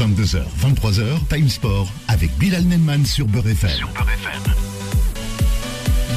22h, 23h, Time Sport avec Bilal Nenman sur Beurre FM.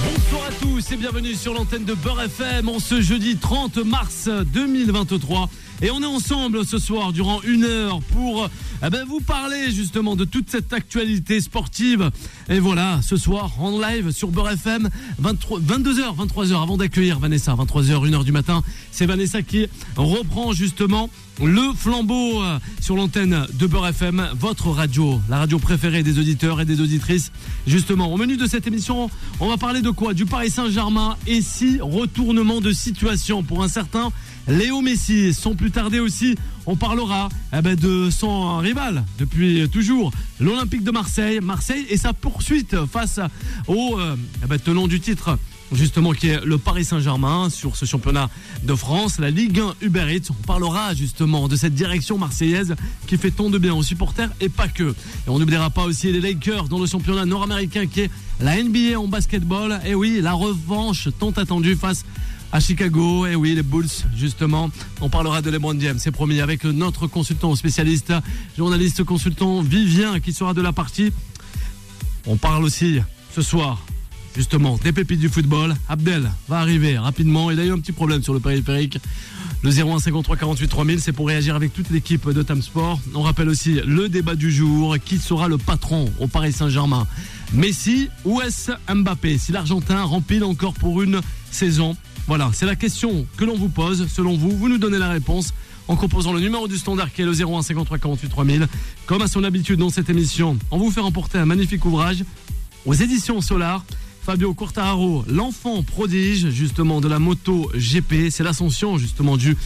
Bonsoir à tous et bienvenue sur l'antenne de Beurre FM en ce jeudi 30 mars 2023. Et on est ensemble ce soir durant une heure pour eh ben, vous parler justement de toute cette actualité sportive. Et voilà, ce soir en live sur Beurre FM, 23, 22h, 23h avant d'accueillir Vanessa, 23h, 1h du matin. C'est Vanessa qui reprend justement le flambeau euh, sur l'antenne de Beurre FM, votre radio, la radio préférée des auditeurs et des auditrices. Justement, au menu de cette émission, on va parler de quoi? Du Paris Saint-Germain et si retournement de situation pour un certain Léo Messi. Sans plus tarder aussi, on parlera eh ben, de son rival depuis toujours, l'Olympique de Marseille. Marseille et sa poursuite face au euh, eh ben, tenant du titre justement qui est le Paris Saint-Germain sur ce championnat de France, la Ligue 1 Uber Eats. On parlera justement de cette direction marseillaise qui fait tant de bien aux supporters et pas que. Et on n'oubliera pas aussi les Lakers dans le championnat nord-américain qui est la NBA en basketball. Et oui, la revanche tant attendue face Chicago. Et oui, les Bulls, justement. On parlera de LeBron James, c'est promis, avec notre consultant spécialiste, journaliste consultant Vivien qui sera de la partie. On parle aussi ce soir justement des pépites du football. Abdel va arriver rapidement. Il a eu un petit problème sur le périphérique. Le 01 53 48 3000, c'est pour réagir avec toute l'équipe de Tam Sport. On rappelle aussi le débat du jour. Qui sera le patron au Paris Saint-Germain? Messi ou est-ce Mbappé? Si l'Argentin rempile encore pour une saison. Voilà, c'est la question que l'on vous pose. Selon vous, vous nous donnez la réponse en composant le numéro du standard qui est le 01 53 48 3000. Comme à son habitude dans cette émission, on vous fait remporter un magnifique ouvrage aux éditions Solar. Fabio Quartararo, l'enfant prodige justement de la moto GP. C'est l'ascension justement du,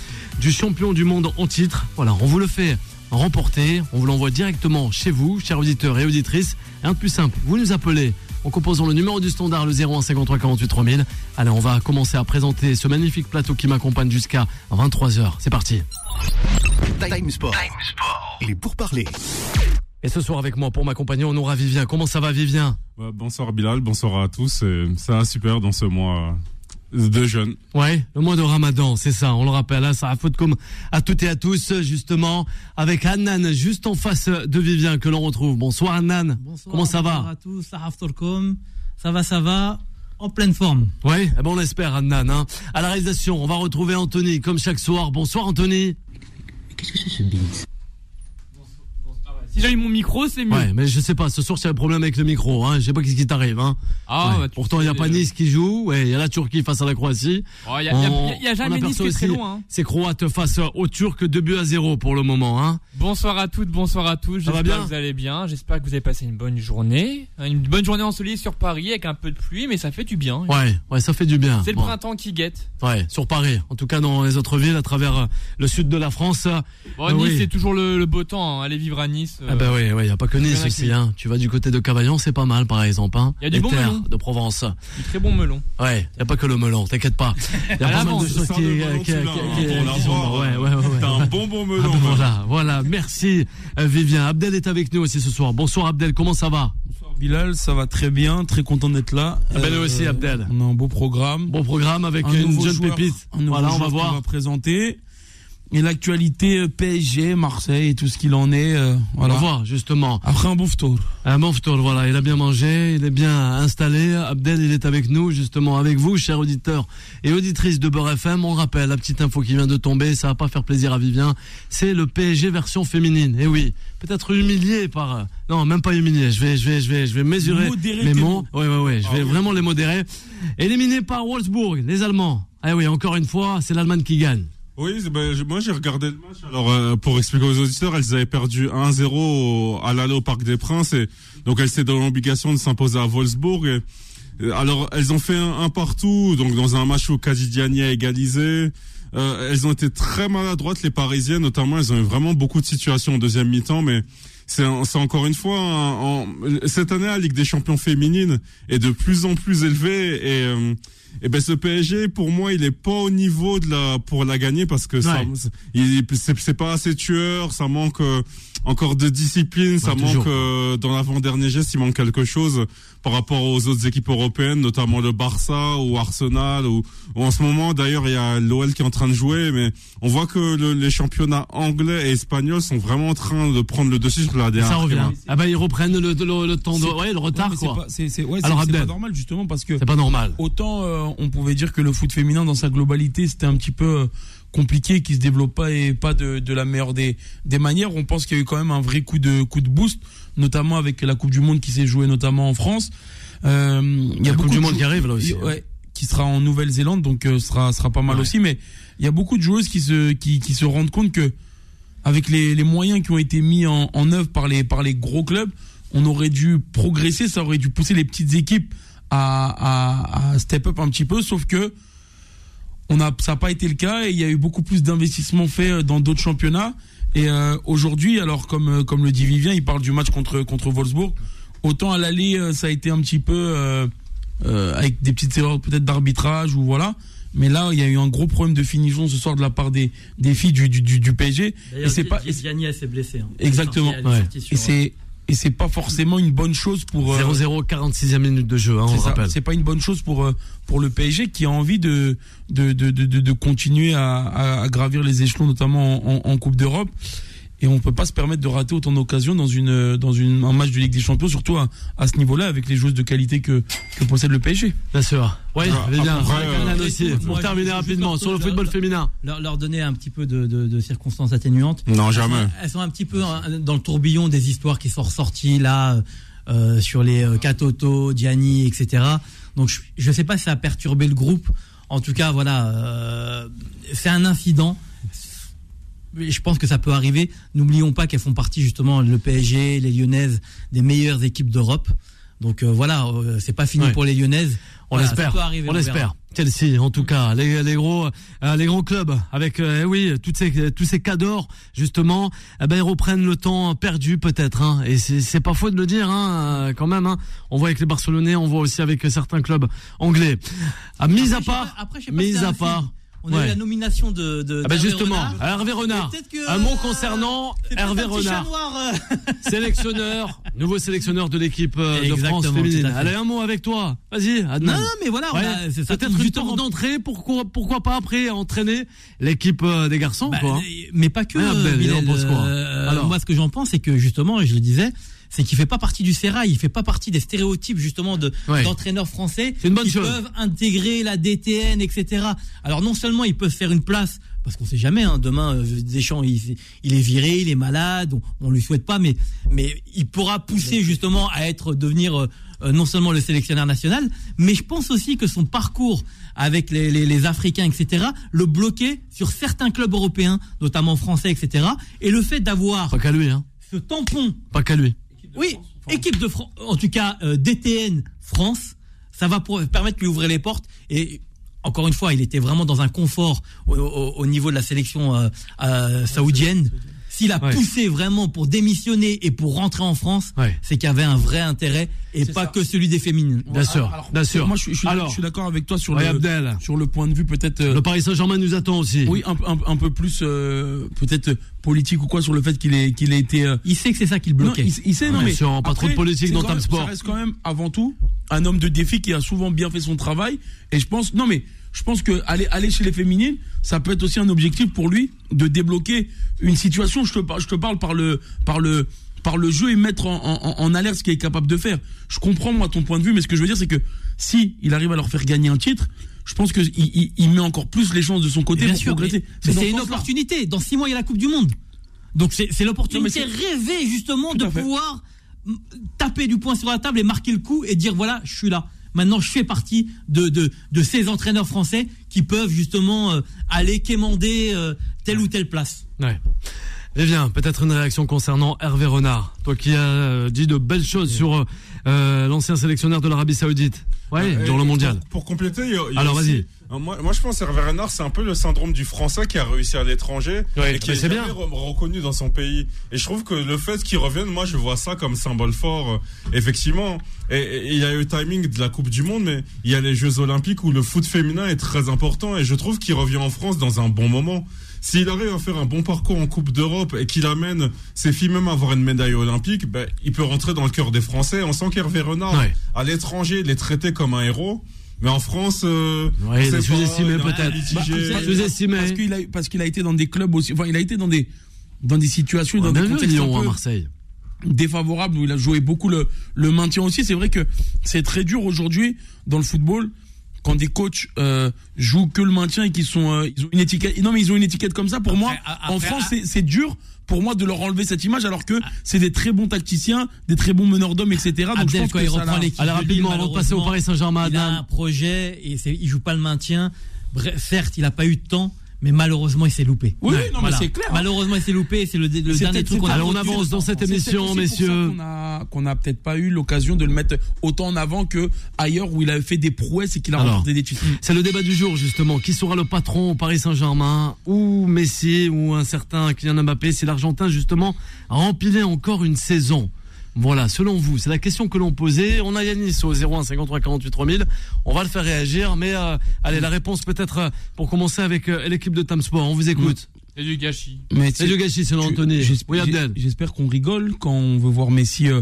du champion du monde en titre. Voilà, on vous le fait remporter. On vous l'envoie directement chez vous, chers auditeurs et auditrices. Un de plus simple, vous nous appelez en composant le numéro du standard, le 01 53 48 3000. Allez, on va commencer à présenter ce magnifique plateau qui m'accompagne jusqu'à 23h. C'est parti. Time Sport. Il est pour parler. Et ce soir avec moi pour m'accompagner, on aura Vivien. Comment ça va Vivien? Ouais, bonsoir Bilal, bonsoir à tous. Ça va super dans ce mois de jeûne. Ouais, le mois de Ramadan, c'est ça, on le rappelle. Hein, ça a faute comme à toutes et à tous, justement, avec Annan juste en face de Vivien que l'on retrouve. Bonsoir Annan. Bonsoir, Comment ça bonsoir va à tous. Ça va, ça va, en pleine forme. Ouais, eh ben on espère Annan. Hein. À la réalisation, on va retrouver Anthony comme chaque soir. Bonsoir Anthony. Si j'allume mon micro, c'est mieux. Ouais, mais je sais pas, ce soir c'est un problème avec le micro. Hein. Je sais pas ce qui t'arrive. Hein. Ah, Ouais. bah, Pourtant, il n'y a pas Nice qui joue. Il y a la Turquie face à la Croatie. Oh, y a, y a- y a- a jamais Nice qui est très loin. hein. Ces Croates face aux Turcs, 2 buts à 0 pour le moment. Hein. Bonsoir à toutes, bonsoir à tous. Ça va J'espère bien que vous allez bien. J'espère que vous avez passé une bonne journée. Une bonne journée ensoleillée sur Paris avec un peu de pluie, mais ça fait du bien. Ouais, ouais, ça fait du bien. C'est le Bon. printemps qui guette. Ouais, sur Paris. En tout cas, dans les autres villes, à travers euh, le sud de la France. Bon, Ah Nice, oui. c'est toujours le, le beau temps. Allez vivre à Nice. Euh, Ah bah oui, il n'y a pas que Nice craindre. Hein. Tu vas du côté de Cavaillon, c'est pas mal, par exemple. Hein. Il y a du Les bon melon. de Provence. du très bon melon. Ouais, il n'y a pas que le melon, t'inquiète pas. Il y a pas mal de choses qui, qui, hein, sont. Ouais, ouais, ouais, ouais. Un bon bon Ah melon. ben man. voilà, voilà, merci euh, Vivien. Abdel est avec nous aussi ce soir. Bonsoir Abdel, comment ça va? Bilal, ça va très bien, très content d'être là. Ah ben, nous aussi, Abdel. On a un beau programme. Bon programme avec un une jeune joueur, pépite. un Voilà, on va voir. va présenter. Et l'actualité euh, PSG, Marseille et tout ce qu'il en est. euh, On voilà. va voir justement. Après un bon tour. Un bon tour, voilà, il a bien mangé, il est bien installé. Abdel, il est avec nous, justement, avec vous, chers auditeurs et auditrices de Beurre FM. On rappelle, la petite info qui vient de tomber, ça va pas faire plaisir à Vivien. C'est le PSG version féminine. Et oui, peut-être humilié par, euh, non, même pas humilié. Je vais, je vais, je vais, je vais mesurer Modérer mes mots. Ouais, ouais, ouais. Je Ah vais oui. vraiment les modérer. Éliminé par Wolfsburg, les Allemands. Ah oui, encore une fois, c'est l'Allemagne qui gagne. Oui, ben, moi j'ai regardé le match. Alors euh, pour expliquer aux auditeurs, elles avaient perdu 1-0 au- à l'aller au Parc des Princes et donc elles étaient dans l'obligation de s'imposer à Wolfsburg. Euh, alors elles ont fait un, partout, donc dans un match où Kadidiani a égalisé. Euh, elles ont été très maladroites les Parisiennes, notamment elles ont eu vraiment beaucoup de situations en deuxième mi-temps, mais c'est encore une fois cette année la Ligue des Champions féminine est de plus en plus élevée et euh, et ben ce PSG pour moi il est pas au niveau de la pour la gagner parce que ça Ouais. il- c'est c'est pas assez tueur ça manque euh, encore de discipline, ça Ouais, manque euh, dans l'avant-dernier geste, il manque quelque chose par rapport aux autres équipes européennes, notamment le Barça ou Arsenal ou, ou en ce moment d'ailleurs il y a l'OL qui est en train de jouer, mais on voit que le- les championnats anglais et espagnols sont vraiment en train de prendre le dessus sur la dernière. Ça revient. Ah bah ils reprennent le, le, le temps de, ouais, le retard quoi. pas- C'est c'est- ouais, Alors, c'est- c'est pas Abdel. normal justement parce que C'est pas normal. autant euh, on pouvait dire que le foot féminin dans sa globalité c'était un petit peu euh, compliqué, qui se développe pas et pas de, de la meilleure des, des manières. On pense qu'il y a eu quand même un vrai coup de coup de boost, notamment avec la Coupe du Monde qui s'est jouée notamment en France. Euh, il y a La Coupe beaucoup du de Monde qui arrive, là, aussi, hein. Ouais, qui sera en Nouvelle-Zélande, donc euh, sera sera pas mal Ouais. aussi. Mais il y a beaucoup de joueuses qui se qui, qui se rendent compte que avec les, les moyens qui ont été mis en, en œuvre par les par les gros clubs, on aurait dû progresser, ça aurait dû pousser les petites équipes à, à, à step up un petit peu, sauf que on a ça n'a pas été le cas et il y a eu beaucoup plus d'investissements faits euh, dans d'autres championnats et euh, aujourd'hui alors comme euh, comme le dit Vivien il parle du match contre contre Wolfsburg autant à l'aller euh, ça a été un petit peu euh, euh, avec des petites erreurs peut-être d'arbitrage ou voilà mais là il y a eu un gros problème de finition ce soir de la part des des filles du du, du, du PSG D'ailleurs, et c'est pas elle s'est blessée. hein. Exactement, ouais. et c'est et c'est pas forcément une bonne chose pour euh, 0-0, 46e minute de jeu, hein, on rappelle. C'est pas une bonne chose pour euh, pour le PSG qui a envie de de de de, de, de continuer à, à, à gravir les échelons, notamment en, en, en Coupe d'Europe. Et on peut pas se permettre de rater autant d'occasions dans une dans une un match de Ligue des Champions, surtout à, à ce niveau-là avec les joueuses de qualité que que possède le PSG. Bien sûr. Oui, Ah, bien. après, euh, aussi. Pour je- terminer je- je- rapidement je- sur le je- football je- féminin. leur, leur donner un petit peu de, de, de circonstances atténuantes. Non, Elles jamais. sont, elles sont un petit peu hein, dans le tourbillon des histoires qui sont ressorties là euh, sur les euh, Katoto, Gianni, etc. Donc je ne sais pas si ça a perturbé le groupe. En tout cas, voilà, euh, c'est un incident. Je pense que ça peut arriver. N'oublions pas qu'elles font partie justement le PSG, les Lyonnaises, des meilleures équipes d'Europe. Donc euh, voilà, euh, c'est pas fini Ouais. pour les Lyonnaises. On Voilà, l'espère. On verra. l'espère. Chelsea, en tout cas, les, les gros, euh, les grands clubs, avec, euh, eh oui, toutes ces, tous ces cas d'or, justement, eh ben, ils reprennent le temps perdu, peut-être, hein. Et c'est, pas faux de le dire, hein, euh, quand même, hein. On voit avec les Barcelonais, on voit aussi avec certains clubs anglais. Ah, mis Après, à part, pas- après, mis à part. On a eu la nomination de. de Ah ben d'Hervé justement, Renard. Hervé Renard. Que, Un mot euh, concernant peut-être Hervé un Renard. noir, euh. sélectionneur, nouveau sélectionneur de l'équipe euh, de France féminine. Allez, un mot avec toi. Vas-y, Adnan. Non, non, mais voilà, Ouais. c'est ça Peut-être une porte d'entrée, pourquoi, pourquoi pas après entraîner l'équipe euh, des garçons, Bah, quoi. mais pas que. Ouais, Abdel, Bilal, pense quoi euh, Alors moi, ce que j'en pense, c'est que justement, je le disais, c'est qu'il fait pas partie du sérail, il fait pas partie des stéréotypes justement de Ouais. d'entraîneurs français C'est une bonne qui chose. peuvent intégrer la DTN, etc. Alors non seulement ils peuvent faire une place, parce qu'on sait jamais, hein, demain euh, Deschamps il, il est viré, il est malade, on, on lui souhaite pas, mais mais il pourra pousser justement à être devenir euh, euh, non seulement le sélectionneur national, mais je pense aussi que son parcours avec les, les, les Africains, etc., le bloquer sur certains clubs européens, notamment français, etc. Et le fait d'avoir Pas qu'à lui, hein. ce tampon, Pas qu'à lui. Oui, équipe de France, en tout cas euh, DTN France, ça va pour, permettre de lui ouvrir les portes. Et encore une fois, il était vraiment dans un confort au, au- au niveau de la sélection euh, euh, saoudienne. S'il a Ouais. poussé vraiment pour démissionner et pour rentrer en France, Ouais. c'est qu'il y avait un vrai intérêt et pas ça. que celui des féminines. Bien sûr, bien sûr. Moi, je, suis- je suis, Alors, je suis d'accord avec toi sur ouais, le Abdel. sur le point de vue peut-être. euh, Le Paris Saint-Germain nous attend aussi. oui, un, un, un peu plus euh, peut-être politique ou quoi sur le fait qu'il ait qu'il ait été. euh, Il sait que c'est ça qui le bloquait. Non, il, il sait, non, mais sûr, pas trop de politique dans Tam Sport. Ça reste quand même, avant tout, un homme de défi qui a souvent bien fait son travail. Et je pense, non, mais je pense que aller, aller chez les féminines, ça peut être aussi un objectif pour lui de débloquer une situation. Je te, je te parle par le, par le, par le jeu et mettre en, en, en alerte ce qu'il est capable de faire. Je comprends, moi, ton point de vue, mais ce que je veux dire, c'est que si il arrive à leur faire gagner un titre, je pense que il, il, il met encore plus les chances de son côté Bien pour sûr, progresser. mais, mais dans c'est ce une opportunité. Dans six mois, il y a la Coupe du Monde. Donc c'est l'opportunité rêvée justement Tout de pouvoir taper du poing sur la table et marquer le coup et dire voilà, je suis là. Maintenant, je fais partie de, de, de ces entraîneurs français qui peuvent justement euh, aller quémander euh, telle ou telle place. Ouais. Eh bien, peut-être une réaction concernant Hervé Renard. Toi qui as euh, dit de belles choses sur euh, l'ancien sélectionneur de l'Arabie Saoudite. Ouais, Euh, durant le mondial. Pour, pour compléter, il y a- il y a Alors, aussi- vas-y. Moi, moi, je pense Hervé Renard, c'est un peu le syndrome du Français qui a réussi à l'étranger Ouais, et qui est bien. re- reconnu dans son pays. Et je trouve que le fait qu'il revienne, moi, je vois ça comme symbole fort, euh, effectivement. Et, et il y a eu le timing de la Coupe du Monde, mais il y a les Jeux Olympiques où le foot féminin est très important et je trouve qu'il revient en France dans un bon moment. S'il arrive à faire un bon parcours en Coupe d'Europe et qu'il amène ses filles même à avoir une médaille olympique, ben, il peut rentrer dans le cœur des Français. On sent qu'Hervé Renard, Ouais. à l'étranger, il est traité comme un héros. Mais en France, euh, Ouais, il sous-estimé peut-être. Bah, Sous-estimé. Parce qu'il a, parce qu'il a été dans des clubs aussi. Enfin, il a été dans des, dans des situations, On dans des contextes Lyon un à Marseille. défavorables où il a joué beaucoup le, le maintien aussi. C'est vrai que c'est très dur aujourd'hui dans le football quand des coachs euh, jouent que le maintien et qu'ils sont, euh, ils ont une étiquette. Non, mais ils ont une étiquette comme ça. Pour moi, après- en France, c'est dur. Pour moi, de leur enlever cette image, alors que c'est des très bons tacticiens, des très bons meneurs d'hommes, etc. Donc, je pense quand que il ça reprend l'équipe rapidement, avant de passer au Paris Saint-Germain, Il a un projet et il joue pas le maintien. Bref, certes, il a pas eu de temps, mais malheureusement, il s'est loupé. Oui, Ouais, non, Voilà. mais c'est clair. hein. Malheureusement, il s'est loupé. C'est le, dernier truc qu'on a. Alors, on avance dans cette émission, messieurs. qu'on a, qu'on a peut-être pas eu l'occasion de le mettre autant en avant que ailleurs où il avait fait des prouesses et qu'il a remporté des titres. C'est le débat du jour justement. Qui sera le patron au Paris Saint-Germain ou Messi ou un certain Kylian Mbappé? Si l'Argentin justement remplissait encore une saison Voilà, selon vous, c'est la question que l'on posait. On a Yanis au 01 53 48 3000. On va le faire réagir, mais euh, allez, la réponse peut-être euh, pour commencer avec euh, l'équipe de Tam Sport. On vous écoute. C'est du gâchis. C'est du gâchis, selon Anthony. j'espère- Oui, Abdel. J'espère qu'on rigole quand on veut voir Messi euh,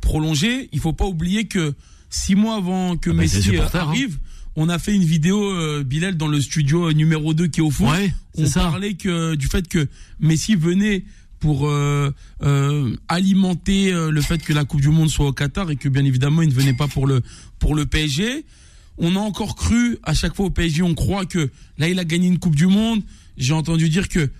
prolonger. Il faut pas oublier que six mois avant que Ah bah, était Messi euh, hein. arrive, on a fait une vidéo euh, Bilal dans le studio numéro 2 qui est au fond. Ouais, on ça. parlait que du fait que Messi venait pour euh, euh, alimenter euh, le fait que la Coupe du Monde soit au Qatar et que bien évidemment il ne venait pas pour le pour le PSG. On a encore cru à chaque fois au PSG, on croit que là il a gagné une Coupe du Monde. J'ai entendu dire que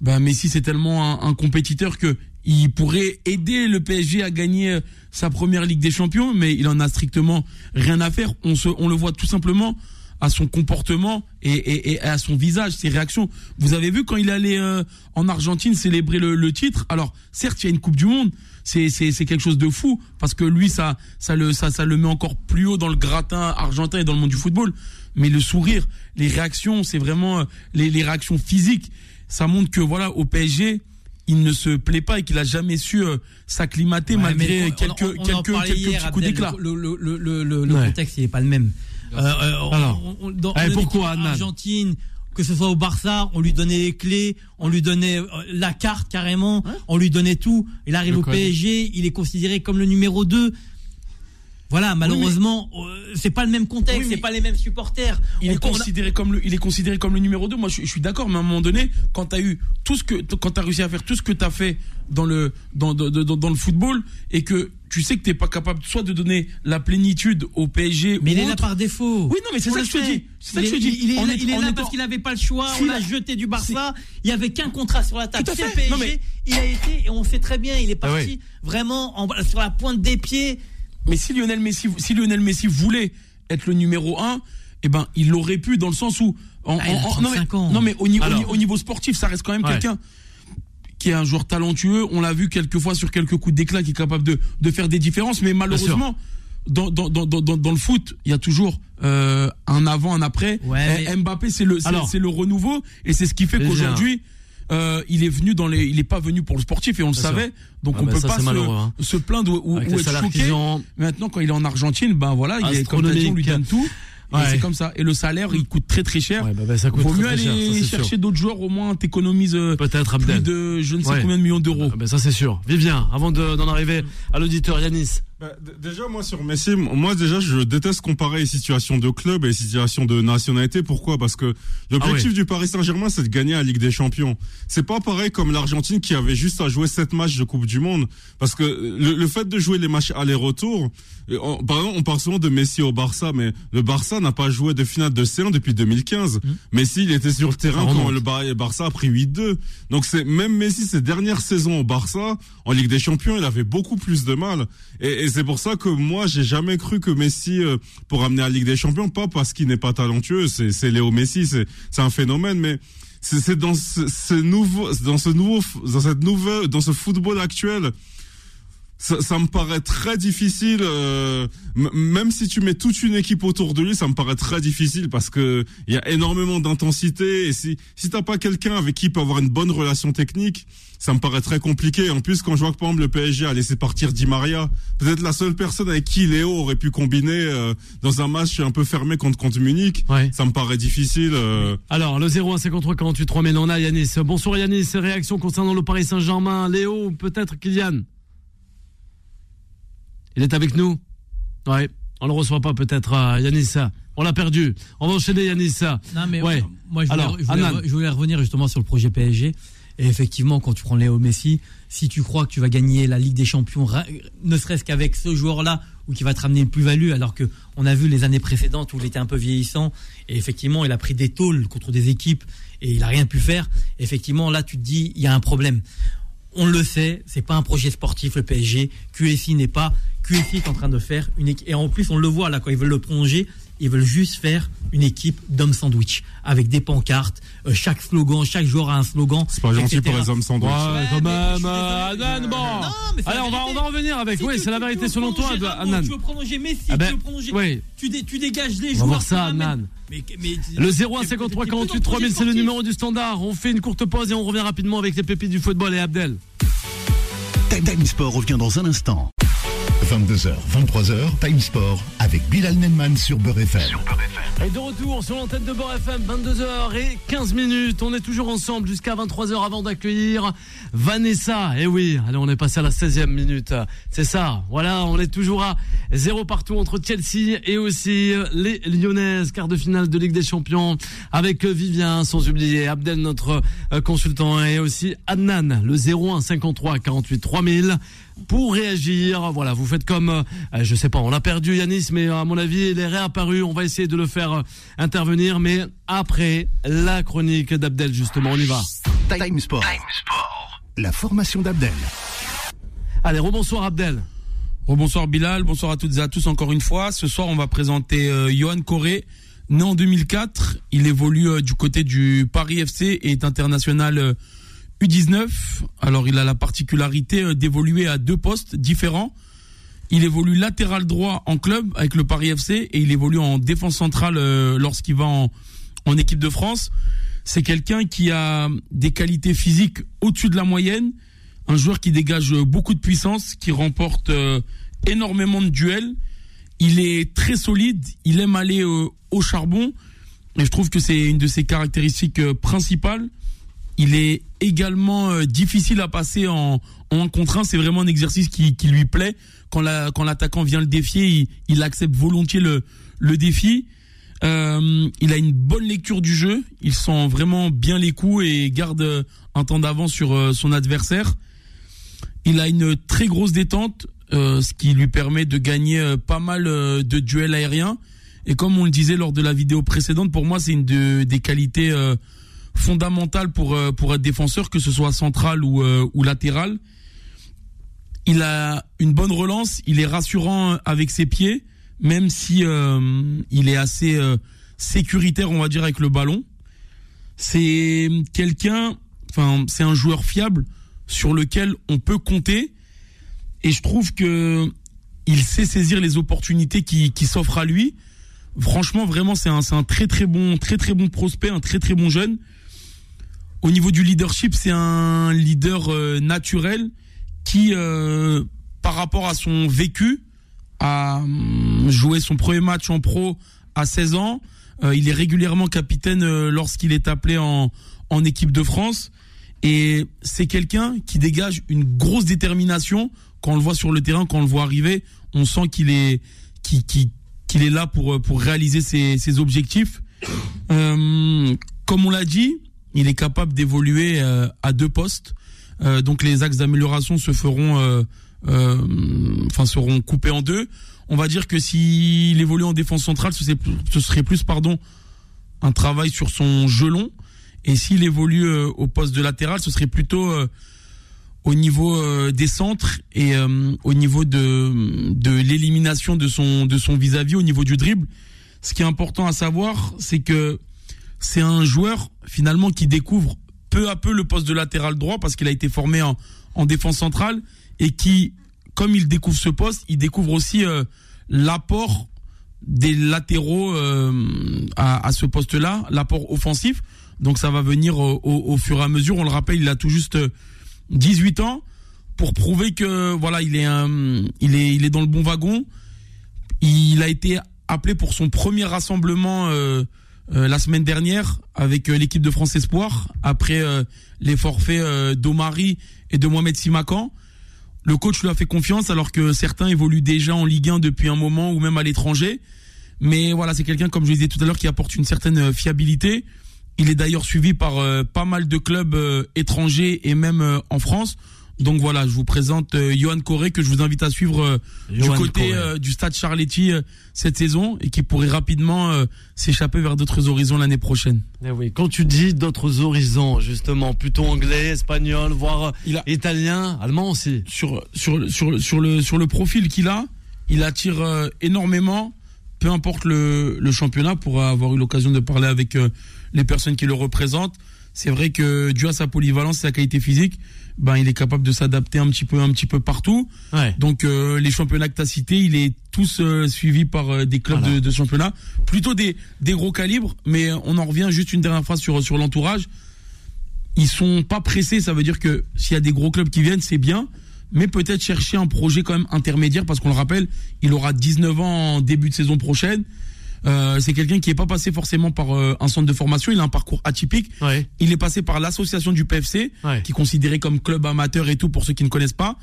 ben Messi c'est tellement un, un compétiteur que il pourrait aider le PSG à gagner euh, sa première Ligue des Champions, mais il en a strictement rien à faire. On se, on le voit tout simplement à son comportement et, et, et à son visage, ses réactions. Vous avez vu quand il allait euh, en Argentine célébrer le, le titre? Alors certes, il y a une Coupe du Monde, c'est quelque chose de fou parce que lui ça ça le ça ça le met encore plus haut dans le gratin argentin et dans le monde du football. Mais le sourire, les réactions, c'est vraiment euh, les les réactions physiques. Ça montre que voilà au PSG il ne se plaît pas et qu'il a jamais su euh, s'acclimater Ouais, malgré on- quelques on- on quelques quelques coups d'éclat. Le, le, le, le, le- le Ouais. contexte, il n'est pas le même. Euh, euh, dans pourquoi, Adnan Argentine, que ce soit au Barça, on lui donnait les clés, on lui donnait euh, la carte carrément, on lui donnait tout. Il arrive Le au code. PSG, il est considéré comme le numéro 2. Voilà, malheureusement, euh, c'est pas le même contexte, Oui, mais- c'est pas les mêmes supporters. Il On- est a- considéré comme le, il est considéré comme le numéro 2. Moi, je, je suis d'accord, mais à un moment donné, quand t'as eu tout ce que, quand t'as réussi à faire tout ce que t'as fait dans le, dans, dans, dans, dans le football et que tu sais que t'es pas capable soit de donner la plénitude au PSG mais ou il est là par défaut. Oui, non, mais c'est On ça que je dis. C'est ça Il que je est- te dis. Il est En là, est- il est en là étant- parce qu'il n'avait pas le choix. Si on la- jeté du Barça. Il y avait qu'un contrat sur la table. C'est le. PSG. Non, mais- Il a été et on sait très bien. Il est Ah parti oui. vraiment en- sur la pointe des pieds. Mais si Lionel Messi, si Lionel Messi voulait être le numéro 1, eh ben, il l'aurait pu dans le sens où, en, Ah, en- en- 35 non, mais, ans. non, mais au, ni- au Alors. ni- au niveau sportif, ça reste quand même Ouais. quelqu'un qui est un joueur talentueux. On l'a vu quelques fois sur quelques coups d'éclat qui est capable de, de faire des différences, mais malheureusement, dans, dans, dans, dans, le foot, il y a toujours euh, un avant, un après. Ouais, Eh, mais- Mbappé, c'est le, c'est, le renouveau, et c'est ce qui fait qu'aujourd'hui, euh, il est venu dans les, il est pas venu pour le sportif et on le savait. Donc Ah on bah peut ça, pas hein. se, plaindre ou, ou, être choqué. ont. Maintenant, quand il est en Argentine, ben voilà, il est, comme dit, on lui donne tout. Et Ouais. c'est comme ça. Et le salaire, il coûte très très cher. Ouais, bah, bah, ça coûte Vaut très, mieux cher, aller ça, chercher d'autres joueurs, au moins t'économises euh, Peut-être plus de je ne sais Ouais. combien de millions d'euros. Ah ben ça c'est sûr. Vivien, avant de- d'en arriver à l'auditeur Yanis. Bah, déjà, moi, sur Messi, moi, déjà, je déteste comparer les situations de club et les situations de nationalité. Pourquoi? Parce que l'objectif Ah du Paris Saint-Germain, c'est de gagner la Ligue des Champions. C'est pas pareil comme l'Argentine qui avait juste à jouer sept matchs de Coupe du Monde. Parce que le, le fait de jouer les matchs aller-retour, euh, on- par exemple, on parle souvent de Messi au Barça, mais le Barça n'a pas joué de finale de C1 depuis 2015. Messi, il était sur le terrain quand le Barça a pris 8-2. Donc c'est, même Messi, ses dernières saisons au Barça, en Ligue des Champions, il avait beaucoup plus de mal. Et, et c'est pour ça que moi, j'ai jamais cru que Messi euh, pour amener à Ligue des Champions, pas parce qu'il n'est pas talentueux, c'est, Léo Messi, c'est, un phénomène, mais c'est, dans ce, ce nouveau, dans ce nouveau, dans cette nouvelle, dans ce football actuel. ça, ça me paraît très difficile. euh, même si tu mets toute une équipe autour de lui, ça me paraît très difficile parce que il y a énormément d'intensité et si si t'as pas quelqu'un avec qui peut avoir une bonne relation technique, ça me paraît très compliqué. En plus, quand je vois que par exemple le PSG a laissé partir Di Maria, peut-être la seule personne avec qui Léo aurait pu combiner euh, dans un match un peu fermé contre contre Munich, Ouais. ça me paraît difficile. euh, Alors, le 01 53 48 3000, on a Yanis. Bonsoir Yanis, réaction concernant le Paris Saint-Germain. Léo, peut-être Kylian? Il est avec nous? Ouais, on le reçoit pas peut-être, euh, Yanis. On l'a perdu. On va enchaîner Yanis. Non, mais Ouais. moi, je voulais, Alors, je, voulais, Annan. je voulais revenir justement sur le projet PSG. Et effectivement, quand tu prends Léo Messi, si tu crois que tu vas gagner la Ligue des Champions, ne serait-ce qu'avec ce joueur-là, ou qui va te ramener une plus-value, alors que on a vu les années précédentes où il était un peu vieillissant, et effectivement, il a pris des tôles contre des équipes, et il a rien pu faire. Effectivement, là, tu te dis, il y a un problème. On le sait, c'est pas un projet sportif le PSG. QSI n'est pas. QSI est en train de faire une équipe. Et en plus, on le voit là quand ils veulent le prolonger, ils veulent juste faire une équipe d'hommes sandwich avec des pancartes. euh, chaque slogan, chaque joueur a un slogan. c'est pas gentil etc. pour les hommes sandwich. Ouais, quand même, euh, bon. Non, Allez, on va, on va en revenir avec. Si oui, c'est la vérité selon toi, Annan. Tu veux prolonger Messi, Ah ben, tu veux prolonger. oui. Tu, dé- tu dégages les On va joueurs. voir ça, tu ramènes- Annan. Mais, mais- Le t'es- 01 t'es- 53 t'es plus 48 dans le 3000, c'est le numéro du standard. On fait une courte pause et on revient rapidement avec les pépites du football et Abdel. Time Sport revient dans un instant. 22h, 23h, Time Sport avec Bilal Nenman sur Beurre FM. Et de retour sur l'antenne de Beurre FM, 22h et 15 minutes. On est toujours ensemble jusqu'à 23h avant d'accueillir Vanessa. Et oui, allez, on est passé à la 16e minute. C'est ça. Voilà, on est toujours à zéro partout entre Chelsea et aussi les Lyonnaises, quart de finale de Ligue des Champions avec Vivien, sans oublier Abdel, notre euh, consultant, et aussi Adnan, le 01 53 48 3000 pour réagir. Voilà, vous faites comme, euh, je sais pas, on a perdu Yanis, mais à mon avis, il est réapparu. On va essayer de le faire euh, intervenir, mais après la chronique d'Abdel, justement, on y va. Time Sport. La formation d'Abdel. Allez, rebonsoir Abdel. Rebonsoir Bilal, bonsoir à toutes et à tous encore une fois. Ce soir, on va présenter euh, Johan Coré, né en 2004. Il évolue euh, du côté du Paris FC et est international euh, U19. Alors, il a la particularité euh, d'évoluer à deux postes différents. Il évolue latéral droit en club avec le Paris FC et il évolue en défense centrale euh, lorsqu'il va en, équipe de France. C'est quelqu'un qui a des qualités physiques au-dessus de la moyenne, un joueur qui dégage euh, beaucoup de puissance, qui remporte énormément de duels. Il est très solide, il aime aller au charbon et je trouve que c'est une de ses caractéristiques principales. Il est également euh, difficile à passer en, en contre un. C'est vraiment un exercice qui, lui plaît. Quand la, quand l'attaquant vient le défier, il, accepte volontiers le, défi. Euh, il a une bonne lecture du jeu. Il sent vraiment bien les coups et garde euh, un temps d'avance sur son adversaire. Il a une très grosse détente, ce qui lui permet de gagner pas mal de duels aériens. Et comme on le disait lors de la vidéo précédente, pour moi, c'est une de, des qualités fondamentales pour euh, pour être défenseur, que ce soit central ou euh, ou latéral. Il a une bonne relance, il est rassurant avec ses pieds, même si euh, il est assez euh, sécuritaire, on va dire, avec le ballon. C'est quelqu'un, enfin, c'est un joueur fiable sur lequel on peut compter. Et je trouve que il sait saisir les opportunités qui, qui s'offrent à lui. Franchement, vraiment, c'est un, c'est un très très bon, très très bon prospect, un très très bon jeune. Au niveau du leadership, c'est un leader euh, naturel qui, euh, par rapport à son vécu, a hum, joué son premier match en pro à 16 ans. Euh, il est régulièrement capitaine euh, lorsqu'il est appelé en, en équipe de France. Et c'est quelqu'un qui dégage une grosse détermination. Quand on le voit sur le terrain, quand on le voit arriver, on sent qu'il est, qu'il, qu'il- est là pour, pour réaliser ses, ses objectifs. Euh, comme on l'a dit, il est capable d'évoluer euh, à deux postes. Euh, donc les axes d'amélioration se feront, euh, enfin seront coupés en deux. On va dire que s'il évolue en défense centrale, ce serait, plus pardon un travail sur son gelon. Et s'il évolue au poste de latéral, ce serait plutôt au niveau des centres et au niveau de, de l'élimination de son de son vis-à-vis au niveau du dribble. Ce qui est important à savoir, c'est que c'est un joueur finalement qui découvre peu à peu le poste de latéral droit parce qu'il a été formé en, en défense centrale et qui comme il découvre ce poste, il découvre aussi euh, l'apport des latéraux euh, à, ce poste-là, l'apport offensif. Donc ça va venir au, au- fur et à mesure. On le rappelle, il a tout juste euh, 18 ans pour prouver que voilà, il est il est il est dans le bon wagon. Il a été appelé pour son premier rassemblement euh, euh, la semaine dernière avec euh, l'équipe de France Espoir après euh, les forfaits euh, d'Omari et de Mohamed Simakan. Le coach lui a fait confiance alors que certains évoluent déjà en Ligue 1 depuis un moment ou même à l'étranger. Mais voilà, c'est quelqu'un, comme je le disais tout à l'heure, qui apporte une certaine euh, fiabilité. Il est d'ailleurs suivi par pas mal de clubs étrangers et même en France. Donc voilà, je vous présente euh, Johan Coré que je vous invite à suivre euh, du côté euh, du stade Charletti euh, cette saison et qui pourrait rapidement euh, s'échapper vers d'autres horizons l'année prochaine. Eh oui, quand tu dis d'autres horizons, justement, plutôt anglais, espagnol, voire Il a- italien, allemand aussi. sur sur sur sur le sur le profil qu'il a, il attire euh, énormément. Peu importe le le championnat, pour avoir eu l'occasion de parler avec euh, les personnes qui le représentent, c'est vrai que dû à sa polyvalence, sa qualité physique, ben il est capable de s'adapter un petit peu un petit peu partout. Ouais. Donc euh, les championnats que tu as cités, il est tous euh, suivis par euh, des clubs Voilà. de, de championnat, plutôt des des gros calibres, mais on en revient juste une dernière phrase sur sur l'entourage. Ils sont pas pressés, ça veut dire que s'il y a des gros clubs qui viennent, c'est bien, mais peut-être chercher un projet quand même intermédiaire parce qu'on le rappelle, il aura 19 ans en début de saison prochaine. Euh, c'est quelqu'un qui est pas passé forcément par euh, un centre de formation, il a un parcours atypique. Ouais. Il est passé par l'association du PFC, Ouais. qui est considéré comme club amateur et tout pour ceux qui ne connaissent pas.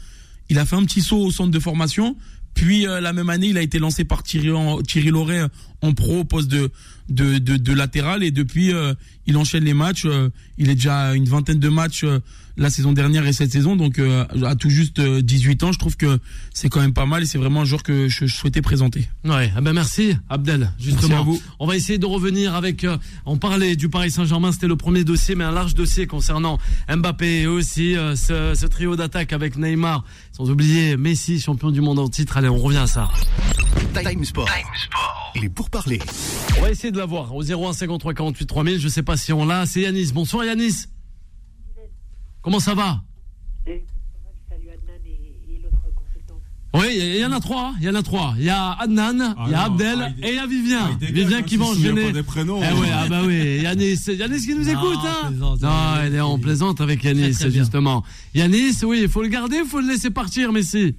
Il a fait un petit saut au centre de formation. Puis euh, la même année, il a été lancé par Thierry, Thierry Loret en pro au poste de, de, de, de latéral. Et depuis, euh, il enchaîne les matchs. Euh, il est déjà à une vingtaine de matchs euh, la saison dernière et cette saison. Donc euh, à tout juste euh, 18 ans, je trouve que c'est quand même pas mal. Et c'est vraiment un joueur que je, je souhaitais présenter. Ouais, ah ben merci Abdel, justement. Merci à vous. On va essayer de revenir avec, euh, on parlait du Paris Saint-Germain, c'était le premier dossier, mais un large dossier concernant Mbappé et aussi euh, ce, ce trio d'attaque avec Neymar, sans oublier Messi, champion du monde en titre. Allez, on revient à ça. Time Sport. Les pourparlers. On va essayer de l'avoir au 01 53 48 3000, je sais pas si on l'a, c'est Yanis. Bonsoir Yanis. Comment ça va? Consultant. Oui, il y en a trois, hein, il y en a trois. Il y a Adnan, il y a non, Abdel ah, il et il y a Vivien. Ah, Vivien hein, qui va enchaîner. pas des prénoms, Eh hein. ouais, ah bah oui, Yanis, Yanis qui nous Non, écoute, hein. plaisante, Non, il est en plaisante avec Yanis, Très, très bien. justement. Yanis, oui, il faut le garder, il faut le laisser partir, Messi?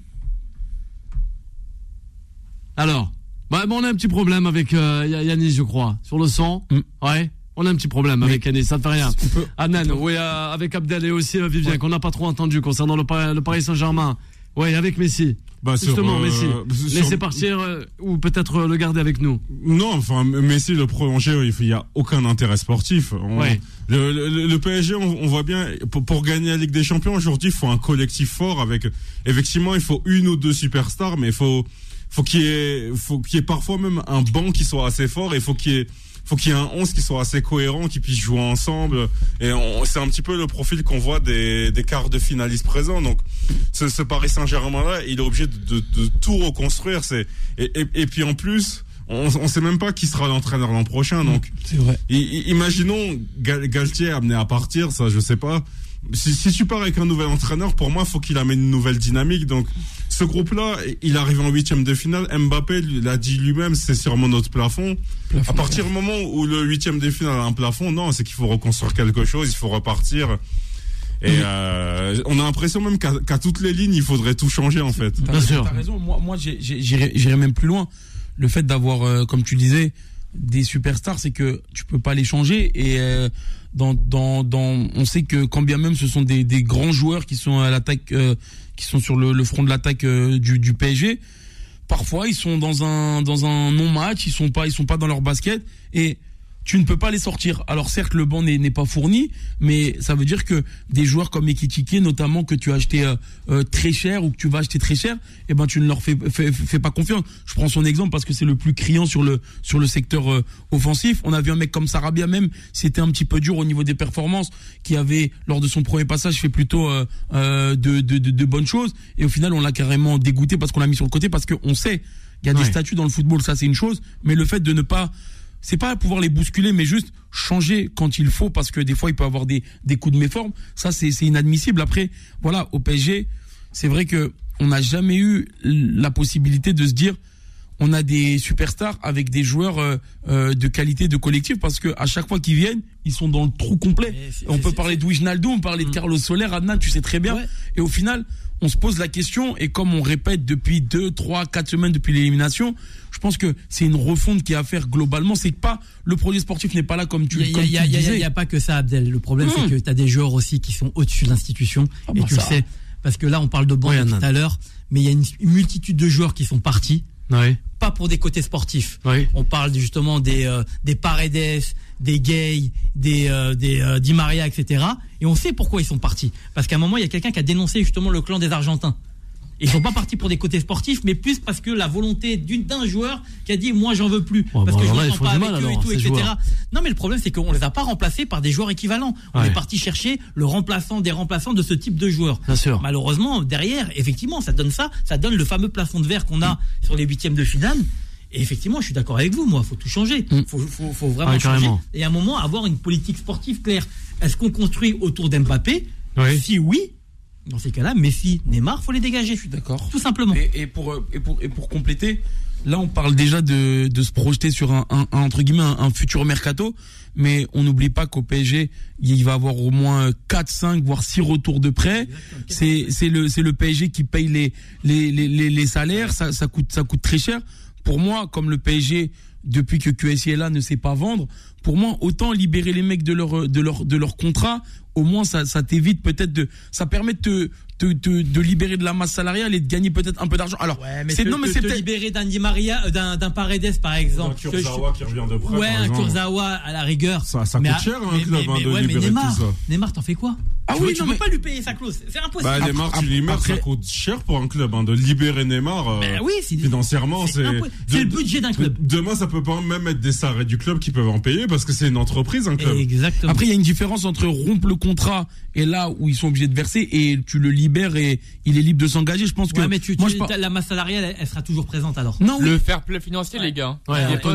Alors, bah, bon, on a un petit problème avec euh, Ya- Yanis, je crois, sur le son. Mm. Ouais. On a un petit problème avec Yanis, ça ne fait rien. Peut- Adnan, oui, euh, avec Abdel et aussi euh, Vivien, qu'on n'a pas trop entendu concernant le, Paris- le Paris Saint-Germain. Oui, avec Messi. Bah, Justement, euh, Messi. sur- Laissez partir euh, ou peut-être le garder avec nous. Non, enfin, Messi, le prolonger, il n'y a aucun intérêt sportif. On- Ouais. le, le- le PSG, on, on voit bien, pour, pour gagner la Ligue des Champions, aujourd'hui, il faut un collectif fort avec, effectivement, il faut une ou deux superstars, mais il faut, faut qu'il y ait, faut qu'il y ait parfois même un banc qui soit assez fort et faut qu'il y ait, faut qu'il y ait un 11 qui soit assez cohérent, qui puisse jouer ensemble. Et c'est un petit peu le profil qu'on voit des, des quarts de finalistes présents. Donc, ce, ce Paris Saint-Germain-là, il est obligé de, de, de tout reconstruire. C'est, et, et, et puis en plus, on, on sait même pas qui sera l'entraîneur l'an prochain. Donc, C'est vrai. I- I- imaginons Gal- Galtier amené à partir, ça je sais pas. Si, si tu pars avec un nouvel entraîneur, pour moi, faut qu'il amène une nouvelle dynamique. Donc, ce groupe-là, il arrive en huitième de finale. Mbappé l'a dit lui-même, c'est sûrement notre plafond. À partir du moment où le huitième de finale a un plafond, non, c'est qu'il faut reconstruire quelque chose, il faut repartir. Et euh, on a l'impression même qu'à toutes les lignes, il faudrait tout changer en fait. Bien sûr. T'as raison. Moi, moi j'irais même plus loin. Le fait d'avoir, euh, comme tu disais, des superstars, c'est que tu peux pas les changer. Et euh, dans, dans, dans, on sait que quand bien même ce sont des, des grands joueurs qui sont à l'attaque, euh, qui sont sur le, front de l'attaque euh, du, du PSG, parfois ils sont dans un dans un non match, ils sont pas ils sont pas dans leur basket. Et tu ne peux pas les sortir. Alors certes, le banc n'est pas fourni, mais ça veut dire que des joueurs comme Ekitike, notamment que tu as acheté euh, euh, très cher ou que tu vas acheter très cher, eh ben tu ne leur fais, fais, fais pas confiance. Je prends son exemple parce que c'est le plus criant sur le sur le secteur euh, offensif. On a vu un mec comme Sarabia même, c'était un petit peu dur au niveau des performances, qui avait lors de son premier passage fait plutôt de, de, de, de bonnes choses et au final on l'a carrément dégoûté parce qu'on l'a mis sur le côté parce qu'on sait il y a des statuts dans le football, ça c'est une chose, mais le fait de ne pas c'est pas pouvoir les bousculer, mais juste changer quand il faut, parce que des fois il peut avoir des, des coups de méforme. Ça, c'est inadmissible. Après, voilà, au PSG, c'est vrai que on n'a jamais eu la possibilité de se dire on a des superstars avec des joueurs euh, euh, de qualité de collectif parce que à chaque fois qu'ils viennent, ils sont dans le trou complet. On peut parler de Wijnaldum, on peut parler de Carlos Soler, Adnan, tu sais très bien. Ouais. Et au final, on se pose la question et comme on répète depuis deux, trois, quatre semaines depuis l'élimination, je pense que c'est une refonte qui est à faire globalement. C'est que pas le projet sportif n'est pas là comme tu, Il n'y tu le y a- y a- disais. y a pas que ça, Abdel. Le problème, c'est Hum. que tu as des joueurs aussi qui sont au-dessus de l'institution. Ah et bah tu ça. le sais. Parce que là, on parle de banc Oui, tout à l'heure. Mais il y a une, une multitude de joueurs qui sont partis. Oui. Pas pour des côtés sportifs. Oui. On parle justement des, euh, des Paredes, des Gay, des, euh, des euh, Di Maria, etc. Et on sait pourquoi ils sont partis. Parce qu'à un moment, il y a quelqu'un qui a dénoncé justement le clan des Argentins. Ils sont pas partis pour des côtés sportifs, mais plus parce que la volonté d'un joueur qui a dit moi j'en veux plus Ouais, parce bah que je ne sens pas avec mal, eux et tout, etc. joueurs. Non, mais le problème c'est qu'on les a pas remplacés par des joueurs équivalents. On Ouais. est parti chercher le remplaçant des remplaçants de ce type de joueurs. Bien sûr. Malheureusement, derrière, effectivement, ça donne ça, ça donne le fameux plafond de verre qu'on a sur les huitièmes de finale. Et effectivement, je suis d'accord avec vous, moi, faut tout changer. Mm. Faut, faut, faut vraiment Ouais, changer. Et à un moment, avoir une politique sportive claire. Est-ce qu'on construit autour d'Mbappé? Oui. Si oui, dans ces cas-là, Messi, Neymar, faut les dégager. Je suis d'accord. Tout simplement. Et, et pour, euh, et, pour, et pour compléter, là on parle déjà de, de se projeter sur un, un- un, entre guillemets un, un futur mercato, mais on n'oublie pas qu'au PSG il va avoir au moins 4, 5 voire 6 retours de prêt. C'est c'est le c'est le PSG qui paye les les, les, les, les salaires, ça, ça coûte ça coûte très cher. Pour moi, comme le PSG depuis que QSI est là ne sait pas vendre, pour moi autant libérer les mecs de leur de leur de leur contrat, au moins ça ça t'évite peut-être de ça permet de te, te- te- de libérer de la masse salariale et de gagner peut-être un peu d'argent. Alors Ouais, mais c'est te, non mais c'est peut-être libérer d'un Di Maria, euh, d'un, d'un Paredes par exemple. Un Kurzawa je- qui revient de près, Ouais, un. Kurzawa à la rigueur. Ça- ça Mais coûte cher, un mais- club, mais- hein, mais de ouais, mais libérer Neymar, tout ça. Neymar, t'en fais quoi? Ah Tu oui, veux- tu non, peux mais- pas lui payer sa clause. C'est impossible. Bah, Neymar, tu après- libères, ça coûte cher pour un club, hein, de libérer Neymar. euh, Ben oui, c'est- financièrement, c'est c'est. le budget d'un club. Demain, ça peut pas même être des salariés du club qui peuvent en payer parce que c'est une entreprise, un club. Exactement. Après, il y a une différence entre rompre le contrat et là où ils sont obligés de verser et tu le libères et il est libre de s'engager. Je pense que mais tu, moi tu- je la masse salariale, elle, elle sera toujours présente alors. non oui. Le fair play financier, les gars. Ouais, Ah, pas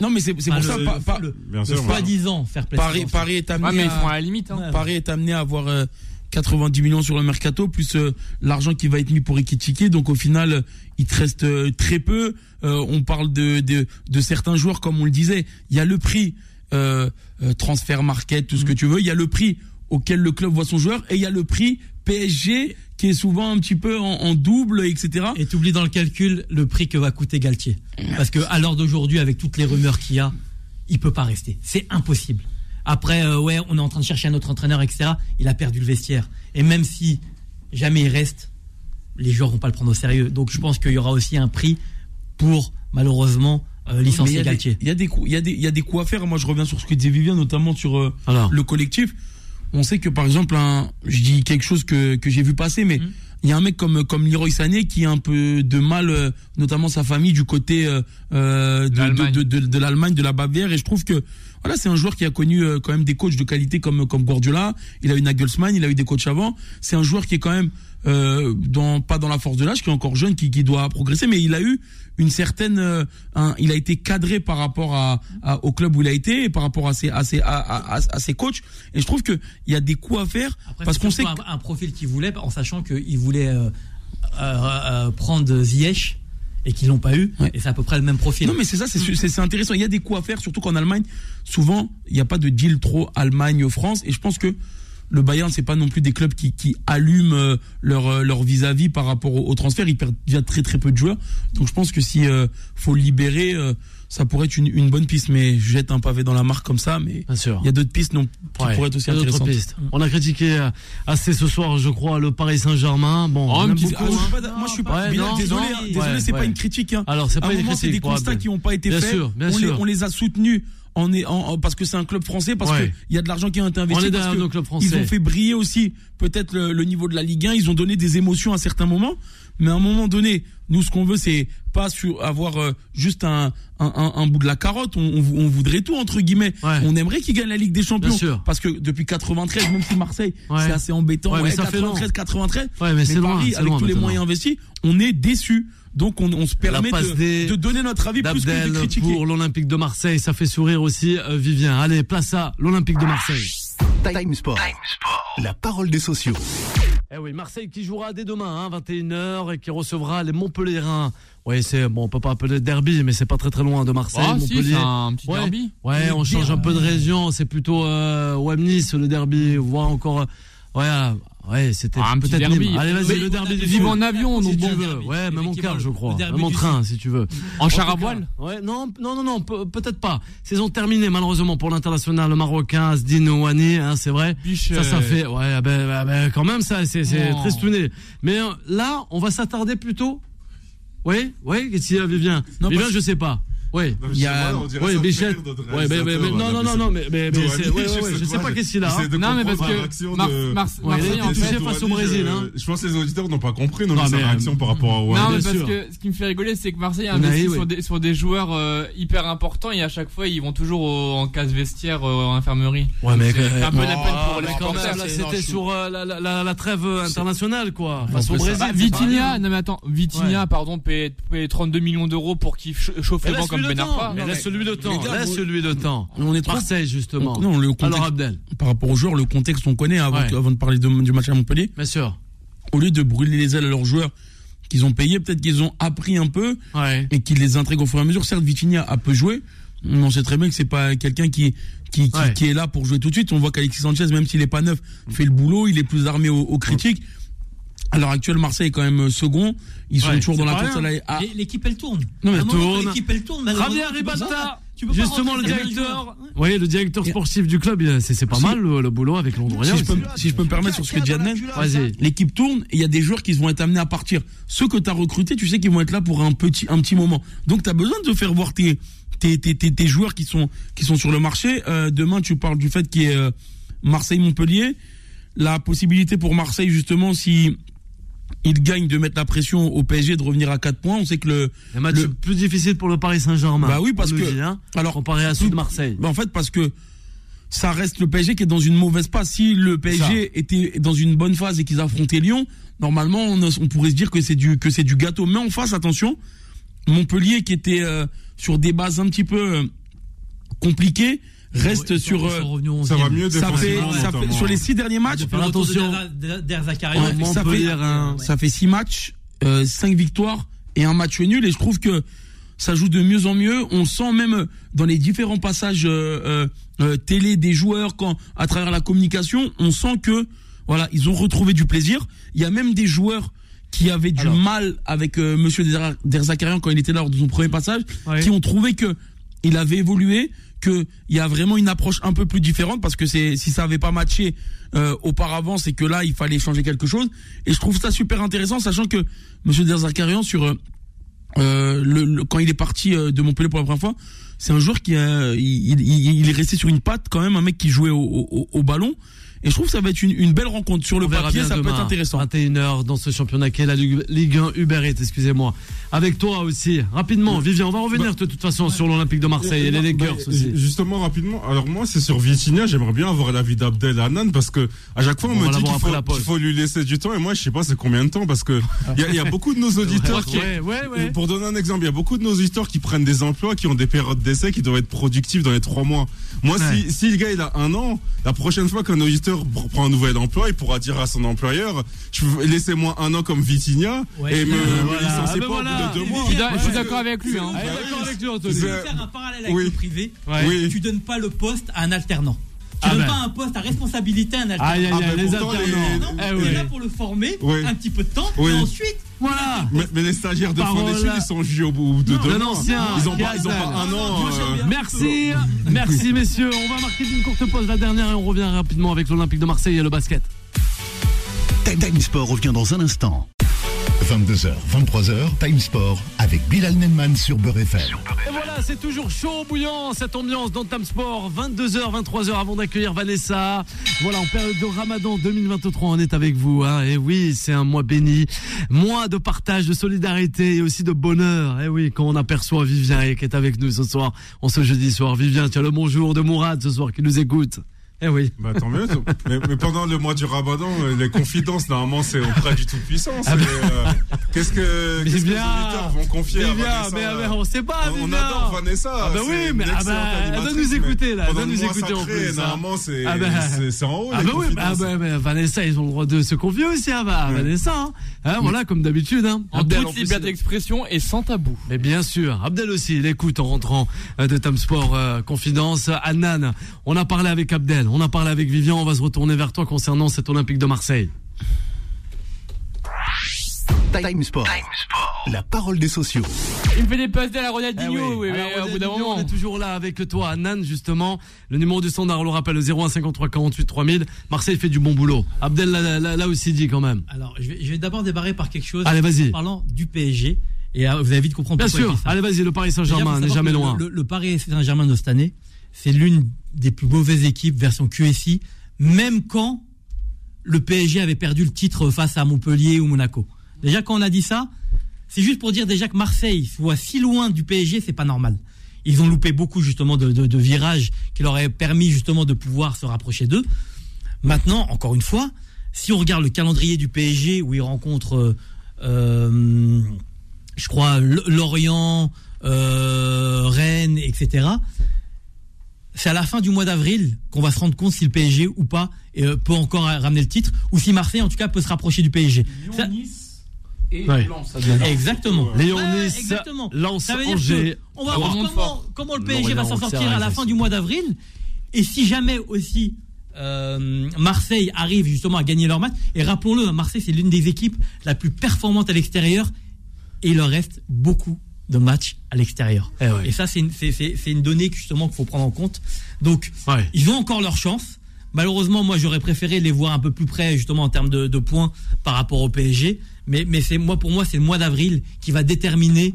non mais c'est pour le- ça le- pas- pas- Bien sûr. voilà. soi-disant faire plaisir. Paris Paris est amené mais ils à- font à la limite. Hein. Ouais. Paris est amené à avoir euh, 90 millions sur le mercato plus euh, l'argent qui va être mis pour Ekitike donc au final il te reste euh, très peu Euh, on parle de, de de certains joueurs comme on le disait il y a le prix transfert market tout ce que tu veux il y a le prix auquel le club voit son joueur et il y a le prix PSG qui est souvent un petit peu en, en double etc Et t'oublies dans le calcul le prix que va coûter Galtier. Parce que à l'heure d'aujourd'hui, avec toutes les rumeurs qu'il y a, il peut pas rester. C'est impossible. Après, euh, ouais, on est en train de chercher un autre entraîneur, etc. Il a perdu le vestiaire. Et même si jamais il reste, les joueurs vont pas le prendre au sérieux. Donc je pense qu'il y aura aussi un prix pour malheureusement euh, licencier Galtier. il y a des coups il y a des il y a des coups à faire moi je reviens sur ce que disait Vivien notamment sur euh, Alors. le collectif. On sait que par exemple, un, je dis quelque chose que, que j'ai vu passer, mais Mhm. il y a un mec comme comme Leroy Sané qui a un peu de mal, euh, notamment sa famille du côté euh, euh, de, L'Allemagne. de, de, de, de l'Allemagne, de la Bavière, et je trouve que voilà, c'est un joueur qui a connu euh, quand même des coachs de qualité comme comme Guardiola. Il a eu Nagelsmann, il a eu des coachs avant. C'est un joueur qui est quand même euh, dans pas dans la force de l'âge, qui est encore jeune, qui, qui doit progresser, mais il a eu une certaine, euh, un- il a été cadré par rapport à, à- au club où il a été, et par rapport à ses à ses à, ses coachs. Et je trouve que il y a des coups à faire Après, parce qu'on sait un, un profil qu'il voulait, en sachant qu'il voulait euh, euh, euh, prendre Ziyech et qu'ils l'ont pas eu. Ouais. Et c'est à peu près le même profil. Non, mais c'est ça, c'est c'est- c'est intéressant. Il y a des coups à faire, surtout qu'en Allemagne, souvent, il n'y a pas de deal trop Allemagne-France. Et je pense que le Bayern, c'est pas non plus des clubs qui, qui allument euh, leur euh, leur vis-à-vis par rapport au, au transfert. Ils perdent déjà très très peu de joueurs. Donc je pense que si euh, faut libérer, euh, ça pourrait être une, une bonne piste. Mais je jette un pavé dans la marque comme ça. Mais il y a d'autres pistes non, qui Ouais, pourraient être aussi intéressantes. pistes. On a critiqué euh, assez ce soir, je crois, le Paris Saint-Germain. Bon, Oh, on un aime petit- beaucoup, Ah, je hein. suis pas moi je suis pas Ouais, Bilal, non, désolé, non, hein, désolé, ouais, c'est pas une critique hein. Alors, c'est pas un une moment, critique. c'est des constats qui n'ont pas été Bien faits. sûr, bien on, Les, sûr. on les a soutenus en, est- en- en- parce que c'est un club français, parce Ouais. que il y a de l'argent qui a été investi. On est parce que nos clubs français. Ils ont fait briller aussi peut-être le, le niveau de la Ligue 1. Ils ont donné des émotions à certains moments. Mais à un moment donné, nous, ce qu'on veut, c'est pas sur avoir euh, juste un, un, un- un bout de la carotte. On, on, on voudrait tout entre guillemets. Ouais. On aimerait qu'ils gagnent la Ligue des Champions. Bien sûr. Parce que depuis 93, même si Marseille, Ouais. c'est assez embêtant. Ouais, mais Ouais, ça fait long. 93, 93. Ouais, mais c'est loin, Paris, c'est avec loin tous les moyens investis, on est déçu. Donc on, on se permet de, des- de donner notre avis plus que de critiquer. pour l'Olympique de Marseille, ça fait sourire aussi euh, Vivien. Allez, place à l'Olympique de Marseille. Time Sport. La parole des sociaux. Eh oui, Marseille qui jouera dès demain, hein, 21h, et qui recevra les Montpellierins. Oui, c'est bon, on peut pas appeler derby, mais c'est pas très très loin de Marseille. Ah, Montpellier. c'est un petit ouais. derby. Ouais, on change un peu de région. C'est plutôt euh, Nice le derby, voire encore. euh, Ouais, ouais, c'était Ah, un petit peut-être. Allez, vas-y, le derby Sud. en avion, si donc tu bon. veux. Ouais, même en car, je crois. Même en train, si tu veux. En char à voile Ouais, non, non, non, non, pe- peut-être pas. Saison terminée, malheureusement, pour l'international marocain, Asdin Ouani, hein, c'est vrai. Biche, Ça, ça euh, fait, ouais, ah ben, ah ben, quand même, ça, c'est, c'est Non. tristouné. Mais euh, là, on va s'attarder plutôt. Oui, oui, qu'est-ce qu'il y a, Vivien? Non, Vivien, parce- je sais pas. Oui. Il y a- Oui, notre Ouais, mais, mais, mais- non, non, non, non, mais, mais, mais Dohani, c'est, ouais, ouais, je ouais, sais je sais pas, qu'est-ce qu'il a. hein. Non, mais parce que Mar- Mar- Marseille, en touché face au Brésil, hein. Je pense que les auditeurs n'ont pas compris, non, Non, mais sa mais, réaction par rapport à Non, mais parce sûr. que ce qui me fait rigoler, c'est que Marseille a Oui, investi oui. sur, des, sur des joueurs euh, hyper importants et à chaque fois ils vont toujours au- en case vestiaire euh, en infirmerie. Ouais, mais, C'est un peu la peine Ah, pour les supporters. c'était sur euh, la, trêve internationale, quoi. Face au Brésil. Vitinha, non mais attends, Vitinha, pardon, paye, paye 32 millions d'euros pour qu'il ch- chauffe Mais le banc comme Ben temps. Arfa. Temps. Laisse lui le temps. On est Marseille, justement. Non, le contexte, Alors, Abdel. par rapport aux joueurs, le contexte on connaît avant, Ouais. que- avant de parler de- du match à Montpellier. Bien sûr. Au lieu de brûler les ailes à leurs joueurs qu'ils ont payés, peut-être qu'ils ont appris un peu Ouais. et qu'ils les intriguent au fur et à mesure. Certes, Vitinha a peu joué. mais On sait très bien que c'est pas quelqu'un qui, qui, qui, Ouais. qui est là pour jouer tout de suite. On voit qu'Alexis Sanchez, même s'il est pas neuf, fait le boulot. Il est plus armé aux, aux critiques. À l'heure actuelle, Marseille est quand même euh, second. Ils sont Ouais, toujours dans la course à L'équipe elle tourne. Non, mais tourne. L'équipe elle tourne. Javier pas justement le directeur. Oui, le directeur sportif du club, c'est c'est pas Si- mal le, le boulot avec Londrien. si, je peux, aussi. me- si je peux me permettre sur ce que dit l'équipe tourne et il y a des joueurs qui vont être amenés à partir. Ceux que tu as recrutés, tu sais qu'ils vont être là pour un petit, un petit moment. Donc tu as besoin de faire voir tes, tes, tes, tes, tes joueurs qui sont, qui sont sur le marché. Euh, demain, tu parles du fait qu'il y ait euh, Marseille-Montpellier. La possibilité pour Marseille, justement, si il gagne de mettre la pression au PSG de revenir à 4 points, on sait que le... Match Le- plus difficile pour le Paris Saint-Germain. Bah oui, parce que- dit, hein, Alors, comparé à ceux de Marseille. Bah, en fait, parce que ça reste le PSG qui est dans une mauvaise passe. Si le PSG était dans une bonne phase et qu'ils affrontaient Lyon, normalement, on, on pourrait se dire que c'est du que c'est du gâteau. Mais en face, attention, Montpellier qui était euh, sur des bases un petit peu euh, compliquées reste Ils sont- sur. ils euh, Ça va 11e. mieux ça fait, ça fait sur les six derniers matchs. De attention. Ça fait- Montpellier. Ça fait six matchs, euh, cinq victoires et un match nul. Et je trouve que ça joue de mieux en mieux. On sent même dans les différents passages euh, euh, euh, télé des joueurs, quand à travers la communication, on sent que voilà, ils ont retrouvé du plaisir. Il y a même des joueurs qui avaient du Alors. mal avec euh, Monsieur Der- Derzakarian quand il était là lors de son premier passage, Ouais. qui ont trouvé que il avait évolué, que il y a vraiment une approche un peu plus différente parce que c'est si ça avait pas matché euh, auparavant, c'est que là il fallait changer quelque chose. Et je trouve ça super intéressant, sachant que Monsieur Derzakarian sur euh, euh, le, quand il est parti euh, de Montpellier pour la première fois, c'est un joueur qui a, il, il- est resté sur une patte quand même, un mec qui jouait au ballon. Et je trouve que ça va être une, une belle rencontre sur le On papier, ça peut être intéressant. 21h dans ce championnat qui est la Ligue Ligue 1 Uber Eats, excusez-moi. Avec toi aussi, rapidement, Vivien, on va revenir de toute façon sur l'Olympique de Marseille et les Lakers Bah, aussi. Justement, rapidement. Alors moi, c'est sur Vitinha. J'aimerais bien avoir l'avis d'Abdel Hanan parce que à chaque fois on, me dit qu'il faut, lui laisser du temps et moi je sais pas c'est combien de temps parce que il y a, il y a beaucoup de nos auditeurs qui, Ouais, ouais, ouais. pour donner un exemple, il y a beaucoup de nos auditeurs qui prennent des emplois, qui ont des périodes d'essai, qui doivent être productifs dans les trois mois. Moi, Ouais. si, si le gars il a un an, la prochaine fois qu'un auditeur pr- prend un nouvel emploi, il pourra dire à son employeur, laissez-moi un an comme Vitinha Ouais. et me, Euh, me voilà. licenciez Ah, ben pas voilà. au bout de deux mois. Je suis d'a- je suis d'accord avec lui. Hein. D'accord avec lui, Anthony. Faire un parallèle avec Oui. le privé. Ouais. Oui. Tu donnes pas le poste à un alternant. Tu Ah donnes ben. pas un poste à responsabilité à un alternant. Ah, aïe, ben les alternants. Non, Eh tu oui. es là pour le former Oui. un petit peu de temps Oui. et ensuite Voilà. Mais, mais les stagiaires de fin Parole d'études, ils sont jugés au bout de deux ancien, Ils ont pas, ils ont pas un an. Euh. Merci, merci messieurs. On va marquer une courte pause, la dernière, et on revient rapidement avec l'Olympique de Marseille et le basket. Time Time Sport revient dans un instant. 22h, 23h, Time Sport avec Bilal Nenman sur Beurre. Et voilà, c'est toujours chaud, bouillant, cette ambiance dans Tam Sport. 22h, 23h avant d'accueillir Vanessa. Voilà, en période de Ramadan 2023, on est avec vous. Hein. Et oui, c'est un mois béni, mois de partage, de solidarité et aussi de bonheur. Et oui, quand on aperçoit Vivien qui est avec nous ce soir, on ce jeudi soir. Vivien, tu as le bonjour de Mourad ce soir qui nous écoute. Eh oui. Bah tant mieux. Mais, mais pendant le mois du Ramadan, euh, les confidences normalement c'est auprès du Tout-Puissant. c'est, euh, Qu'est-ce que, qu'est-ce que les auditeurs vont confier à Vivian, Vanessa mais, mais on sait pas, On Vivian. adore Vanessa. Ah bah oui, mais ah bah, elle doit nous écouter, là, elle doit nous écouter en sacré, plus, hein. Normalement, c'est Ah bah. c'est- c'est en haut. Ah bah oui, bah, confidences. bah, bah, Vanessa, ils ont le droit de se confier aussi hein, bah, Vanessa. Hein. Hein, Voilà, comme d'habitude. Hein. En en toute liberté d'expression et sans tabou. Mais bien sûr, Abdel aussi, il écoute en rentrant euh, de Tom Sport euh, Confidence. Annan, on a parlé avec Abdel, on a parlé avec Vivian, on va se retourner vers toi concernant cet Olympique de Marseille. Time Sport. La parole des sociaux. Il me fait des passes à la Eh Ronaldinho, oui, mais Alors, au bout d'un Ronaldinho, moment. On est toujours là avec toi, Annan, justement. Le numéro du standard, on le rappelle, le 01 53 48 3000. Marseille fait du bon boulot. Abdel l'a aussi dit quand même. Alors, je vais, je vais d'abord débarrer par quelque chose. Allez, vas-y. En parlant du PSG. Et euh, vous allez vite comprendre Bien pourquoi sûr. Allez, vas-y, le Paris Saint-Germain n'est jamais loin. Le, le Paris Saint-Germain de cette année, c'est l'une des plus mauvaises équipes version QSI, même quand le PSG avait perdu le titre face à Montpellier ou Monaco. Déjà, quand on a dit ça, c'est juste pour dire déjà que Marseille soit si loin du PSG, c'est pas normal. Ils ont loupé beaucoup justement de, virages qui leur auraient permis justement de pouvoir se rapprocher d'eux. Maintenant, encore une fois, si on regarde le calendrier du PSG où ils rencontrent, euh, euh, je crois, Lorient, euh, Rennes, etc. C'est à la fin du mois d'avril qu'on va se rendre compte si le PSG ou pas euh, peut encore ramener le titre, ou si Marseille en tout cas peut se rapprocher du PSG. Ça- Et Ouais. Lens, ça Exactement. Lyon, Nice, exactement. Lens, Ça veut dire Angers. que on va Ça voir comment, le PSG va s'en sortir à la fin du mois d'avril. Et si jamais aussi euh, Marseille arrive justement à gagner leur match, et rappelons-le, hein, Marseille c'est l'une des équipes la plus performante à l'extérieur, et il leur reste beaucoup de matchs à l'extérieur. Eh ouais. Et ça c'est une, c'est- c'est- c'est une donnée justement qu'il faut prendre en compte. Donc Ouais. ils ont encore leur chance. Malheureusement, moi, j'aurais préféré les voir un peu plus près, justement, en termes de, de points par rapport au PSG. Mais, mais c'est moi, pour moi, c'est le mois d'avril qui va déterminer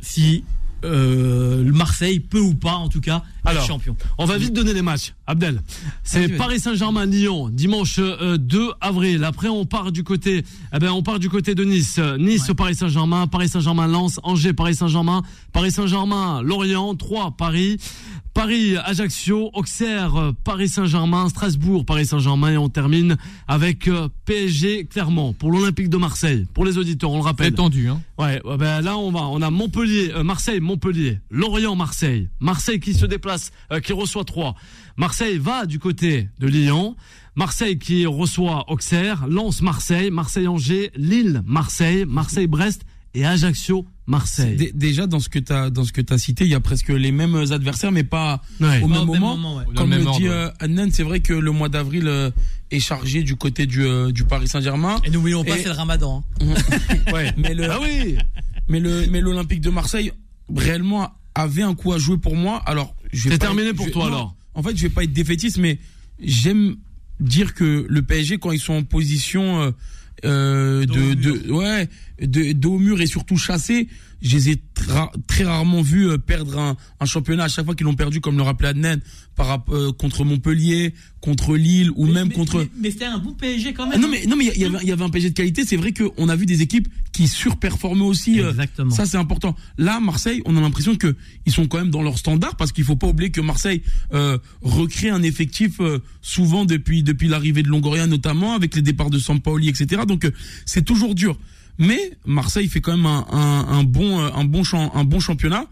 si euh, le Marseille peut ou pas, en tout cas, Alors, champion. On va vite donner les matchs. Abdel, c'est. Paris Saint-Germain-Lyon dimanche euh, 2 avril. Après, on part du côté, eh ben, on part du côté de Nice. Euh, Nice, Ouais. Paris Saint-Germain, Paris Saint-Germain, Lens, Angers, Paris Saint-Germain, Paris Saint-Germain, Lorient, 3 Paris, Paris, Ajaccio, Auxerre, euh, Paris Saint-Germain, Strasbourg, Paris Saint-Germain et on termine avec euh, PSG Clermont pour l'Olympique de Marseille. Pour les auditeurs, on le rappelle. C'est tendu, hein. Ouais, ouais, ben là on va, on a Montpellier, euh, Marseille, Montpellier, Lorient, Marseille, Marseille qui se déplace, euh, qui reçoit 3. Marseille va du côté de Lyon, Marseille qui reçoit Auxerre, Lens, Marseille, Marseille, Angers, Lille, Marseille, Marseille, Brest et Ajaccio, Marseille. Dé- Déjà, dans ce que tu as, dans ce que as cité, il y a presque les mêmes adversaires, mais pas Ouais. au Pas même au même moment. ouais. Comme le dit euh, Adnan, c'est vrai que le mois d'avril euh, est chargé du côté du, euh, du Paris Saint-Germain. Et n'oublions pas, Et- c'est le ramadan. hein. Ouais. Mais le, Ah oui. mais le, mais l'Olympique de Marseille, réellement, avait un coup à jouer pour moi. Alors, C'est terminé pour je- toi, non, alors. En fait, je vais pas être défaitiste, mais j'aime dire que le PSG, quand ils sont en position euh, euh, de, de, ouais, de, dos au mur et surtout chassés, je les ai très rarement vus euh, perdre un, un championnat à chaque fois qu'ils l'ont perdu, comme le rappelait Adnan, par, euh, contre Montpellier, contre Lille ou Mais- même mais- contre. Mais, mais c'était un bon PSG quand Ah même. non mais non mais il y, il y avait il y avait un PSG de qualité. C'est vrai qu'on a vu des équipes qui surperformaient aussi. euh, Exactement. ça c'est important. Là Marseille, on a l'impression que ils sont quand même dans leur standard parce qu'il faut pas oublier que Marseille euh, recrée un effectif souvent depuis depuis l'arrivée de Longoria notamment avec les départs de Sampaoli etc. Donc c'est toujours dur. Mais Marseille fait quand même un, un, un bon euh, un bon champ, un bon championnat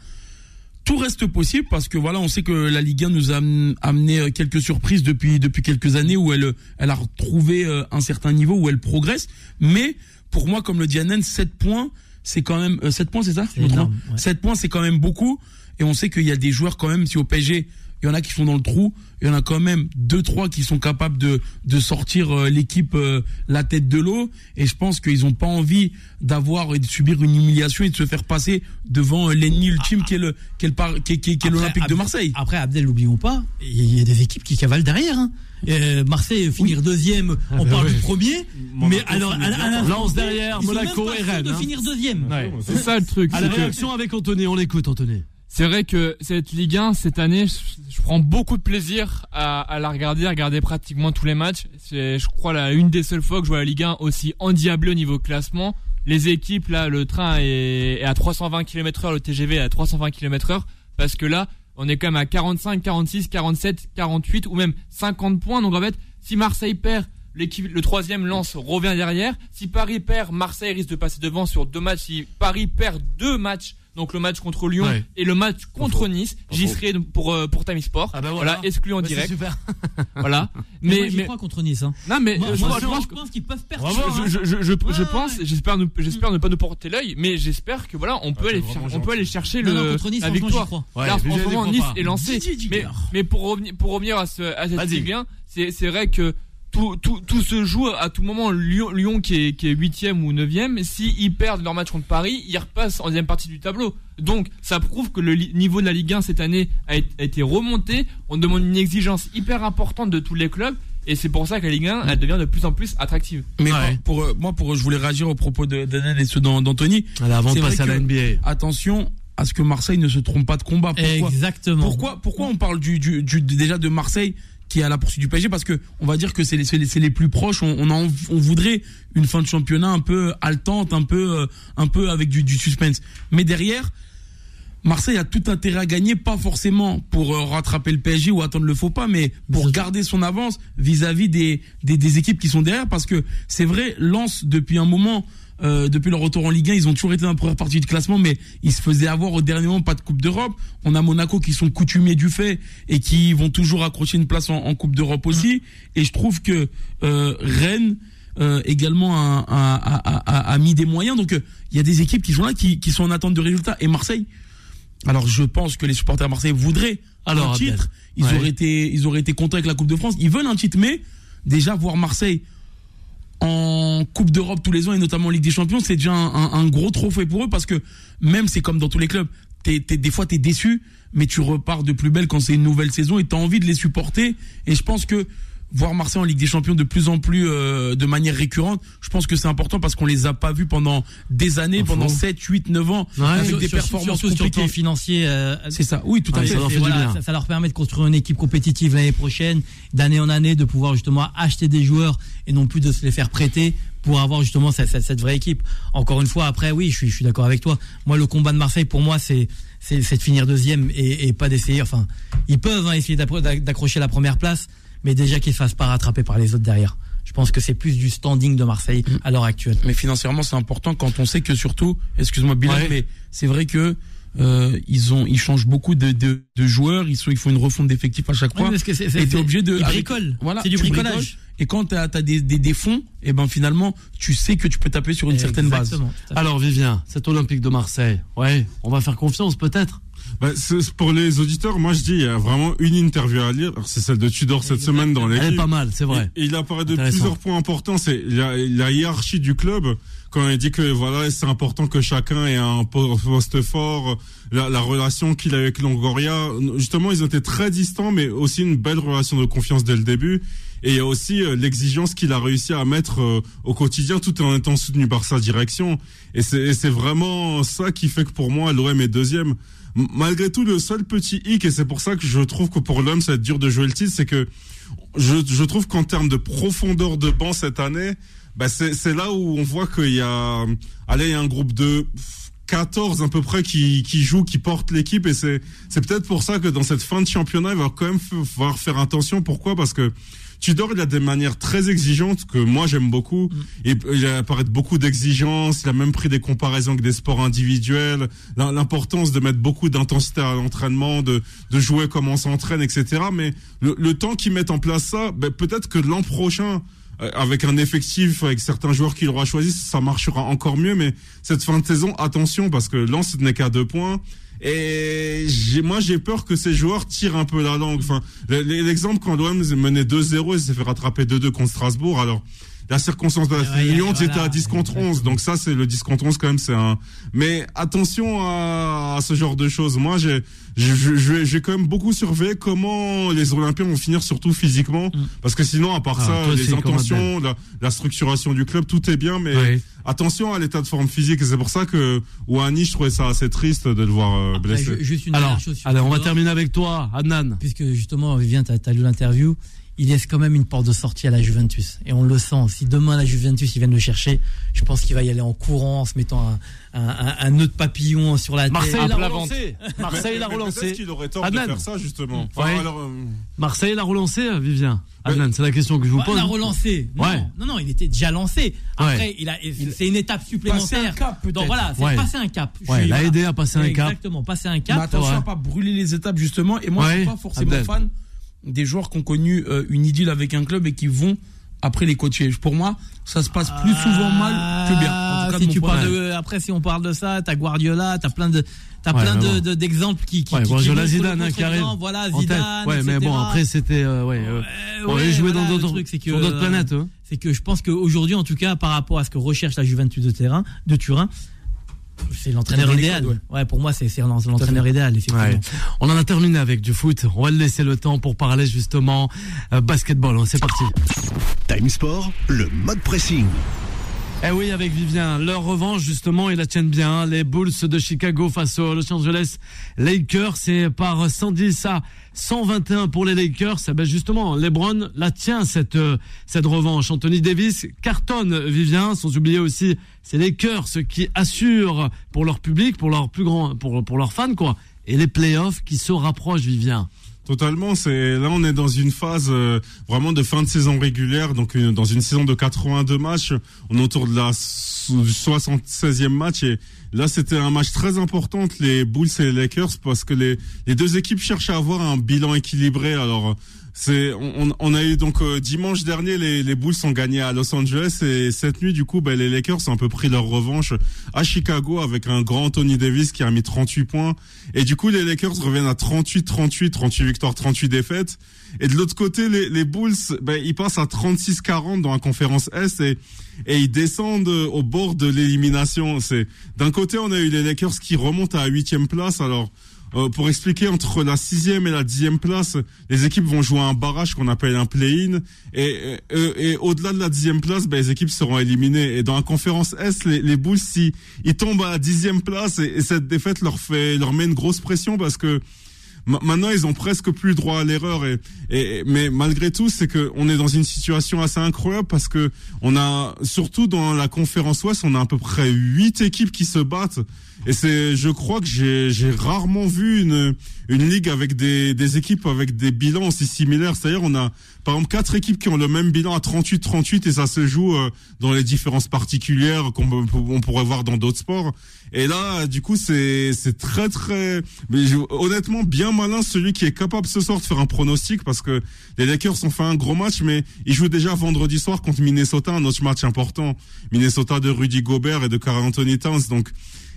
tout reste possible parce que voilà, on sait que la Ligue 1 nous a am- amené euh, quelques surprises depuis depuis quelques années où elle elle a retrouvé euh, un certain niveau où elle progresse. Mais pour moi, comme le dit Annen, 7 points, c'est quand même euh, 7 points, c'est ça C'est énorme, ouais. 7 points, c'est quand même beaucoup. Et on sait qu'il y a des joueurs quand même, si au PSG, il y en a qui sont dans le trou, il y en a quand même deux trois qui sont capables de de sortir euh, l'équipe euh, la tête de l'eau. Et je pense qu'ils ont pas envie d'avoir et de subir une humiliation et de se faire passer devant euh, l'ennemi ultime qui est le qui est le par- qui est- qui est- qui est Après, l'Olympique de Marseille. Après, Abdel, n'oublions pas, il y a des équipes qui cavalent derrière. hein. Euh, Marseille finir deuxième, on bah parle oui. du premier, Monaco mais alors à, à Lance derrière, Monaco et Rennes, de hein. finir deuxième. Ouais. C'est ça le truc. À la que- réaction avec Anthony, on l'écoute Anthony. C'est vrai que cette Ligue 1, cette année, je, prends beaucoup de plaisir à, la regarder, à regarder pratiquement tous les matchs. C'est, je crois, la, une des seules fois que je vois la Ligue 1 aussi endiablée au niveau classement. Les équipes, là, le train est, à 320 km heure, le TGV est à 320 km heure, parce que là, on est quand même à 45, 46, 47, 48 ou même 50 points. Donc en fait, si Marseille perd l'équipe, le troisième lance revient derrière. Si Paris perd, Marseille risque de passer devant sur deux matchs. Si Paris perd deux matchs, donc le match contre Lyon Ouais. et le match contre Nice, j'y serai pour euh, pour Time Sport. Ah bah voilà. voilà. exclu en c'est direct. super. voilà. Mais, Mais moi, mais crois contre Nice. Hein. non mais Moi, je, moi, pense- je, je pense je pense qu'ils peuvent perdre. Je, je, je, je, je Ouais, pense, ouais. j'espère, j'espère ne pas nous porter l'œil, mais j'espère que voilà, on peut Ah, aller, cher- vraiment on peut aller chercher Non, le, non, Nice, la victoire. Là, en ce moment, Nice est lancé. Mais, mais pour revenir, pour revenir à, ce, à cette Vas-y. Ligue 1, c'est, c'est vrai que tout, tout, tout se joue à tout moment. Lyon, Lyon qui est, qui est 8ème ou 9ème, s'ils perdent leur match contre Paris, ils repassent en deuxième partie du tableau. Donc, ça prouve que le niveau de la Ligue 1 cette année a, été- a été remonté. On demande une exigence hyper importante de tous les clubs. Et c'est pour ça que la Ligue 1, elle devient de plus en plus attractive. Mais Ouais. pour, euh, moi, pour, je voulais réagir aux propos de d'Anan et ceux d'An- d'Anthony. Avant de passer à la NBA. Attention à ce que Marseille ne se trompe pas de combat. Pourquoi? Exactement. Pourquoi, pourquoi on parle du, du, du- déjà de Marseille qui est à la poursuite du PSG Parce que on va dire que c'est les, c'est les, les plus proches. On, on, on voudrait une fin de championnat un peu haletante, un peu, euh, un peu avec du, du suspense. Mais derrière, Marseille a tout intérêt à gagner, pas forcément pour euh, rattraper le PSG ou attendre le faux pas, mais pour garder son avance vis-à-vis des, des, des équipes qui sont derrière. Parce que c'est vrai, Lens, depuis un moment, euh, depuis leur retour en Ligue 1, ils ont toujours été dans la première partie du classement, mais ils se faisaient avoir au dernier moment, pas de Coupe d'Europe. On a Monaco qui sont coutumiers du fait et qui vont toujours accrocher une place en, en Coupe d'Europe aussi. Et je trouve que euh, Rennes euh, également a, a, a, a- mis des moyens. Donc euh, il y a des équipes qui sont là, qui, qui sont en attente de résultats. Et Marseille, alors je pense que les supporters à Marseille voudraient Alors, un titre. Ils Ouais. auraient été, ils auraient été contents avec la Coupe de France. Ils veulent un titre, mais déjà voir Marseille en Coupe d'Europe tous les ans et notamment en Ligue des Champions, c'est déjà un, un- gros trophée pour eux parce que même c'est comme dans tous les clubs, t'es, t'es- des fois t'es déçu, mais tu repars de plus belle quand c'est une nouvelle saison et t'as envie de les supporter. Et je pense que voir Marseille en Ligue des Champions de plus en plus euh, de manière récurrente, je pense que c'est important parce qu'on les a pas vus pendant des années, pendant faux. 7, 8, 9 ans, Ouais. avec Sur- des sur- performances sur compliquées. financier. euh, C'est ça, oui, tout à Ouais, fait. ça leur fait voilà. Ça, ça leur permet de construire une équipe compétitive l'année prochaine, d'année en année, de pouvoir justement acheter des joueurs et non plus de se les faire prêter pour avoir justement cette, cette- cette vraie équipe. Encore une fois, après, oui, je suis, je suis d'accord avec toi. Moi, le combat de Marseille, pour moi, c'est de finir deuxième et, et pas d'essayer. Enfin, ils peuvent hein, essayer d'accrocher la première place, mais déjà qu'ils ne se fassent pas rattraper par les autres derrière. Je pense que c'est plus du standing de Marseille à l'heure actuelle. Mais financièrement, c'est important quand on sait que surtout, excuse-moi Bilal, Ouais. mais c'est vrai que euh, ils ont, ils changent beaucoup de, de, de joueurs. Ils sont, ils font une refonte d'effectifs à chaque Oui, fois. parce que c'est- et t'es obligé de. ils bricolent. Voilà, C'est du bricolage. bricoles. Et quand t'as as des, des, des fonds, et ben finalement, tu sais que tu peux taper sur une certaine base. Alors, Vivien, cet Olympique de Marseille, ouais, on va faire confiance peut-être. Bah, pour les auditeurs, moi je dis, il y a vraiment une interview à lire. C'est celle de Tudor cette semaine dans Elle est l'équipe. pas mal, c'est vrai. Il apparaît de plusieurs points importants. C'est la, la hiérarchie du club. Quand il dit que voilà, c'est important que chacun ait un po- poste fort, la, la relation qu'il a avec Longoria. Justement, ils ont été très distants, mais aussi une belle relation de confiance dès le début. Et il y a aussi euh, l'exigence qu'il a réussi à mettre euh, au quotidien tout en étant soutenu par sa direction. Et c'est et c'est vraiment ça qui fait que pour moi, l'OM est deuxième. Malgré tout, le seul petit hic, et c'est pour ça que je trouve que pour l'OM, ça va être dur de jouer le titre, c'est que je, je trouve qu'en termes de profondeur de banc cette année, bah c'est là où on voit qu'il y a, allez, il y a un groupe de 14 à peu près qui, qui joue, qui porte l'équipe, et c'est peut-être pour ça que dans cette fin de championnat, il va quand même falloir faire attention. Pourquoi? Parce que Tudor, il a des manières très exigeantes que moi j'aime beaucoup. Et il apparaît beaucoup d'exigences. Il a même pris des comparaisons avec des sports individuels. L'im- L'importance de mettre beaucoup d'intensité à l'entraînement, de, de jouer comme on s'entraîne, etc. Mais le, le temps qu'ils mettent en place ça, ben, peut-être que l'an prochain, euh, avec un effectif, avec certains joueurs qu'il aura choisi, ça marchera encore mieux. Mais cette fin de saison, attention, parce que Lens n'est qu'à deux points. Et j'ai, moi, j'ai peur que ces joueurs tirent un peu la langue. Enfin, l'exemple quand l'OM menait 2-0 et s'est fait rattraper 2-2 contre Strasbourg. Alors, la circonstance de la Ouais, Lyon, voilà. était à 10 contre 11. Donc ça, c'est le 10 contre 11 quand même, c'est un, mais attention à, à ce genre de choses. Moi, j'ai, j'ai, quand même beaucoup surveillé comment les Olympiens vont finir, surtout physiquement. Parce que sinon, à part Ah, ça, les intentions, la, la structuration du club, tout est bien, mais Ouais. attention à l'état de forme phisique. Et c'est pour ça que, Ouani, je trouvais ça assez triste de le voir euh, Après, blessé. ju- juste une Alors, dernière chose sur allez, on va terminer avec toi, Adnan. puisque justement, Vivien, tu as, lu l'interview, il laisse quand même une porte de sortie à la Juventus. Et on le sent. Si demain la Juventus, ils viennent le chercher, je pense qu'il va y aller en courant, en se mettant un, un, un, un nœud de papillon sur la tête. Marseille l'a relancé. Marseille l'a peut-être relancé. qu'il aurait tort Adnan. de faire ça, justement. Enfin, Ouais. alors, euh, Marseille l'a relancé, Vivien. Adnan, c'est la question que je vous Ouais, pose. il a relancé. Non, Ouais. non, non, il était déjà lancé. Après, Ouais. il a, c'est une étape supplémentaire. Passer un cap, peut-être. Donc voilà, c'est Ouais. passer un cap. Il a aidé à passer un cap. Exactement, passer un Mais cap. attention ouais. à pas brûler les étapes justement. Et moi, je suis pas forcément Abdel. fan des joueurs qui ont connu euh, une idylle avec un club et qui vont après les coacher. Pour moi, ça se passe plus souvent mal que bien. En tout cas, de si tu parles de, après, si on parle de ça, t'as Guardiola, t'as plein de, t'as Ouais, plein de, d'exemples qui, qui, Ouais, qui- Guardiola, qui Zidane, hein, qui arrive. Voilà, tête. Zidane, Ouais, mais bon, après, c'était, euh, ouais, euh, Euh, on ouais, jouer voilà, dans d'autres, truc, c'est que, sur d'autres euh, planètes, hein. C'est que je pense qu'aujourd'hui, en tout cas, par rapport à ce que recherche la Juventus de terrain, de Turin, c'est l'entraîneur idéal. ouais. pour moi, c'est c'est l'entraîneur idéal, effectivement. Ouais. On en a terminé avec du foot. On va le laisser le temps pour parler justement euh, basketball. C'est parti. Time Sport, le mode pressing. Eh oui, avec Vivien, leur revanche justement, ils la tiennent bien. Les Bulls de Chicago face aux Los Angeles Lakers, c'est par 110 à 121 pour les Lakers. Eh ben justement, LeBron la tient cette euh, cette revanche. Anthony Davis cartonne Vivien, sans oublier aussi ces Lakers qui assurent pour leur public, pour leur plus grand, pour pour leurs fans quoi. Et les playoffs qui se rapprochent, Vivien. Totalement, c'est là on est dans une phase euh, vraiment de fin de saison régulière, donc une- dans une saison de 82 matchs, on est autour de la du 76e match et là c'était un match très important les Bulls et les Lakers parce que les les deux équipes cherchent à avoir un bilan équilibré. Alors c'est on, on a eu donc euh, dimanche dernier les les Bulls ont gagné à Los Angeles et cette nuit du coup ben, les Lakers ont un peu pris leur revanche à Chicago avec un grand Anthony Davis qui a mis 38 points et du coup les Lakers reviennent à 38 38 38 victoires 38 défaites et de l'autre côté les les Bulls ben ils passent à 36 40 dans la conférence Est et et ils descendent au bord de l'élimination. C'est d'un côté on a eu les Lakers qui remontent à la huitième place. Alors euh, pour expliquer entre la sixième et la dixième place, les équipes vont jouer un barrage qu'on appelle un play-in. Et, et, et au-delà de la dixième place, ben, les équipes seront éliminées. Et dans la conférence S, les, les Bulls, si ils tombent à la dixième place et, et cette défaite leur fait leur met une grosse pression parce que Ma- Maintenant, ils ont presque plus droit à l'erreur. Et, et mais malgré tout, c'est que on est dans une situation assez incroyable parce que on a surtout dans la conférence Ouest, on a à peu près huit équipes qui se battent et c'est, je crois que j'ai j'ai rarement vu une une ligue avec des des équipes avec des bilans aussi similaires. C'est-à-dire, on a par exemple quatre équipes qui ont le même bilan à 38-38 et ça se joue euh, dans les différences particulières qu'on pourrait voir dans d'autres sports. Et là, du coup, c'est c'est très très, mais je- honnêtement bien malin celui qui est capable ce soir de faire un pronostic parce que les Lakers ont fait un gros match, mais ils jouent déjà vendredi soir contre Minnesota, un autre match important. Minnesota de Rudy Gobert et de Carl Anthony Towns, donc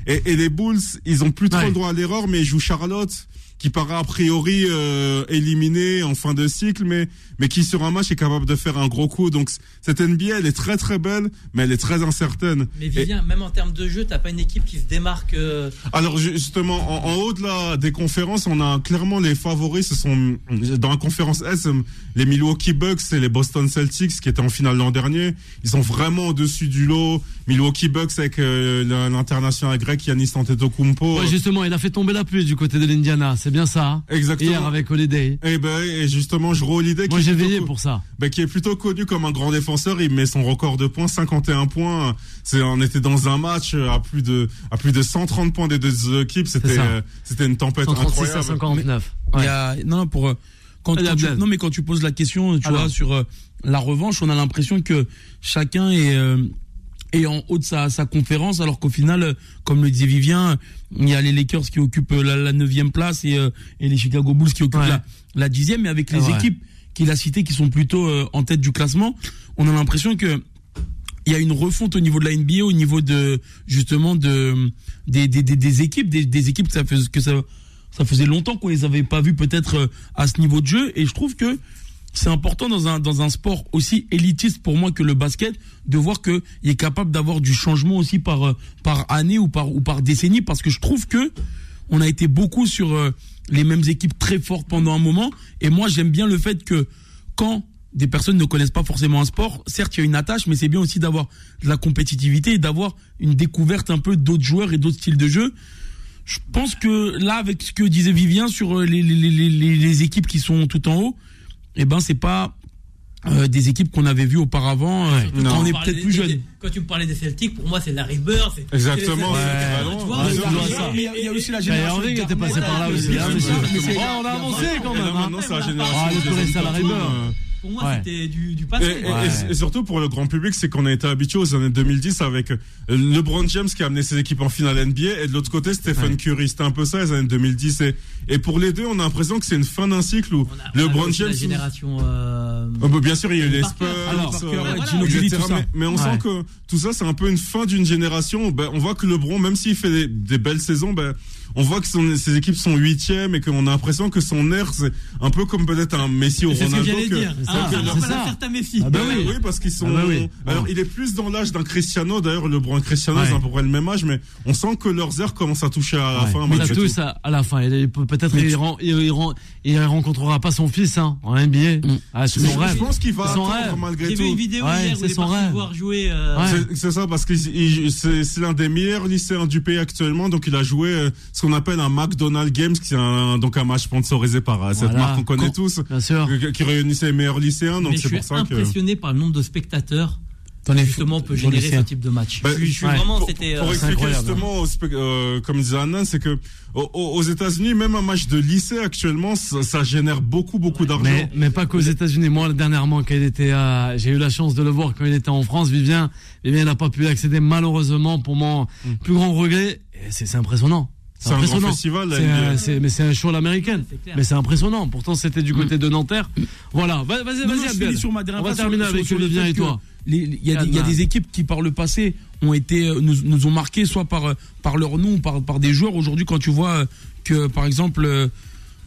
et, et les Bulls, ils ont plus trop Ouais. le droit à l'erreur, mais ils jouent Charlotte, qui paraît a priori euh, éliminé en fin de cycle, mais mais qui sur un match est capable de faire un gros coup. Donc cette NBA, elle est très très belle, mais elle est très incertaine. Mais Et- Vivien, même en termes de jeu, t'as pas une équipe qui se démarque. euh, alors ju- justement, en, en haut de la des conférences, on a clairement les favoris. Ce sont dans la conférence S, les Milwaukee Bucks et les Boston Celtics qui étaient en finale l'an dernier. Ils sont vraiment au-dessus du lot. Milwaukee Bucks avec euh, l'international grec Yanis Antetokounmpo. Ouais, justement, il a fait tomber la pluie du côté de l'Indiana. C'est bien ça. hein Exactement. Hier avec Holiday. Et ben et justement, je Holiday qui Moi, est j'ai plutôt veillé pour ça. ben, qui est plutôt connu comme un grand défenseur. Il met son record de points, 51 points. C'est, on était dans un match à plus de, à plus de 130 points des deux équipes. C'était, euh, c'était une tempête 136 incroyable. à 59. Il Ouais. y a, non, non, pour, euh, quand, tu, non, mais quand tu poses la question, tu Alors. vois, sur euh, la revanche, on a l'impression que chacun est, est en haut de sa, sa conférence, alors qu'au final, euh, comme le disait Vivien, il y a les Lakers qui occupent euh, la, neuvième place et, euh, et les Chicago Bulls qui occupent Ouais. la, dixième, mais avec les Ouais. équipes qu'il a citées qui sont plutôt euh, en tête du classement, on a l'impression que il y a une refonte au niveau de la NBA, au niveau de justement de des, des, des, des équipes, des, des équipes que ça faisait que ça ça faisait longtemps qu'on les avait pas vues peut-être à ce niveau de jeu et je trouve que c'est important dans un dans un sport aussi élitiste pour moi que le basket de voir que il est capable d'avoir du changement aussi par euh, par année ou par ou par décennie parce que je trouve que on a été beaucoup sur euh, les mêmes équipes très fortes pendant un moment et moi j'aime bien le fait que quand des personnes ne connaissent pas forcément un sport, certes il y a une attache, mais c'est bien aussi d'avoir de la compétitivité et d'avoir une découverte un peu d'autres joueurs et d'autres styles de jeu. Je pense que là, avec ce que disait Vivien sur euh, les, les, les équipes qui sont tout en haut, eh ben c'est pas euh, des équipes qu'on avait vues auparavant euh, quand on tu est parlais peut-être des- plus jeune. Quand tu me parlais des Celtics, pour moi, c'est Larry Bird. Exactement, il y a aussi la génération. Irving était passé par là aussi. on a avancé quand même. hein. maintenant, c'est la Ah, génération le des Torres, années c'est Larry 80, Bird. Pour moi, Ouais. c'était du, passé. et- quoi. et- et surtout pour le grand public, c'est qu'on a été habitué aux années 2010 avec euh, LeBron James qui a amené ses équipes en finale NBA et de l'autre côté Stephen Ouais. Curry. C'était un peu ça les années 2010 et, et pour les deux, on a l'impression que c'est une fin d'un cycle où On a- on LeBron aussi James. La génération. euh, Oh, bah, bien sûr, il y a eu les Spurs, euh. Mais, mais on Ouais. sent que tout ça, c'est un peu une fin d'une génération. Ben, on voit que LeBron, même s'il fait des, des belles saisons, ben, on voit que son, ses équipes sont huitièmes et qu'on a l'impression que son air, c'est un peu comme peut-être un Messi ou C'est ce que Ronaldo. dire. Ah, Messi. Ah bah oui. oui. parce qu'ils sont. Ah bah oui. Alors, il est plus dans l'âge d'un Cristiano. D'ailleurs, LeBron et Cristiano, Ouais. c'est à peu près le même âge, mais on sent que leurs airs commencent à toucher à la Ouais. fin. Mais ça tout. touche à, à la fin. Peut-être il, il, il ren- il rencontrera pas son fils hein, en NBA. Mm. Ah, c'est son je- rêve. Je pense qu'il va attendre rêve. malgré J'ai tout. vu une vidéo Ouais, hier où c'est il est son parti rêve. voir jouer. euh. C'est- ça, parce que c'est l'un des meilleurs lycéens du pays actuellement, donc il a joué euh, ce qu'on appelle un McDonald's Games, qui est un, donc un match sponsorisé par euh, cette marque qu'on connaît Quand- tous, Bien sûr. qui- réunissait les meilleurs lycéens, donc mais je c'est suis pour ça que... impressionné par le nombre de spectateurs justement peut dans les générer ce type de match. Bah, je suis, je suis ouais. vraiment, Pour, c'était. pour euh, expliquer incroyable, justement, euh, comme disait Annan, c'est que au- au- aux États-Unis, même un match de lycée actuellement, ça, ça génère beaucoup, beaucoup d'argent. Mais, mais pas qu'aux États-Unis. Moi, dernièrement, quand il était j'ai eu la chance de le voir quand il était en France, Vivien, Vivien n'a pas pu accéder malheureusement pour mon plus grand regret. Et c'est c'est impressionnant. C'est un grand impressionnant. festival, un- c'est- mais c'est un show à l'américaine. Mais c'est impressionnant. Pourtant, c'était du côté de Nanterre. Voilà. Va- Vas-y, vas-y, sur On va phrase terminer sur- avec sur et que toi. Il y, a des- il y a Calma. des équipes qui, par le passé, ont été, euh, nous, nous ont marqué soit par, euh, par leur nom, par, par des joueurs. Aujourd'hui, quand tu vois euh, que, par exemple,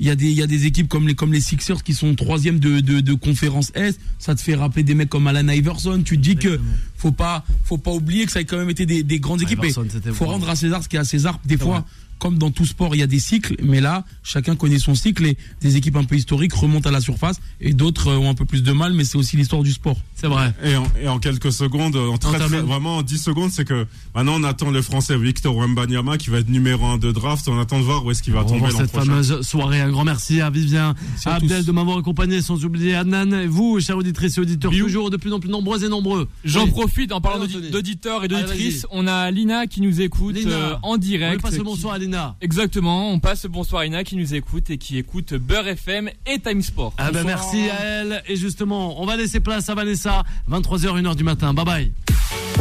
il y, a des, il y a des équipes comme les, comme les Sixers qui sont troisième de, de, de conférence Est, ça te fait rappeler des mecs comme Alan Iverson. Tu te dis que Exactement. faut pas, faut pas oublier que ça a quand même été des, des grandes équipes. Iverson, Et c'était faut rendre à César ce qui est à César. Des fois, vrai. Comme dans tout sport, il y a des cycles, mais là, chacun connaît son cycle et des équipes un peu historiques remontent à la surface et d'autres euh, ont un peu plus de mal, mais c'est aussi l'histoire du sport. C'est vrai. Et en, et en quelques secondes, en très, très- vraiment en 10 secondes, c'est que maintenant on attend le français Victor Wembanyama qui va être numéro 1 de draft. On attend de voir où est-ce qu'il va On tomber cette prochain. fameuse soirée. Un grand merci à Vivien, à à Abdel tous. de m'avoir accompagné, sans oublier Adnan. Et vous, chers auditrices et auditeurs, Biou. toujours de plus en plus nombreux et nombreux. J'en Oui. profite en parlant d'auditeurs et d'auditrices. On a Lina qui nous écoute Lina. euh, en direct. lui passe le qui- bonsoir à Lina. Exactement, on passe le bonsoir à Lina qui nous écoute et qui écoute Beurre FM et Time Sport. Ah ben merci à elle. Et justement, on va laisser place à Vanessa. 23h, 1h du matin. Bye bye.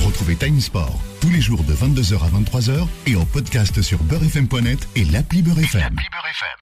Retrouvez Time Sport tous les jours de 22h à 23h et en podcast sur beurrefm.net et l'appli Beurre FM.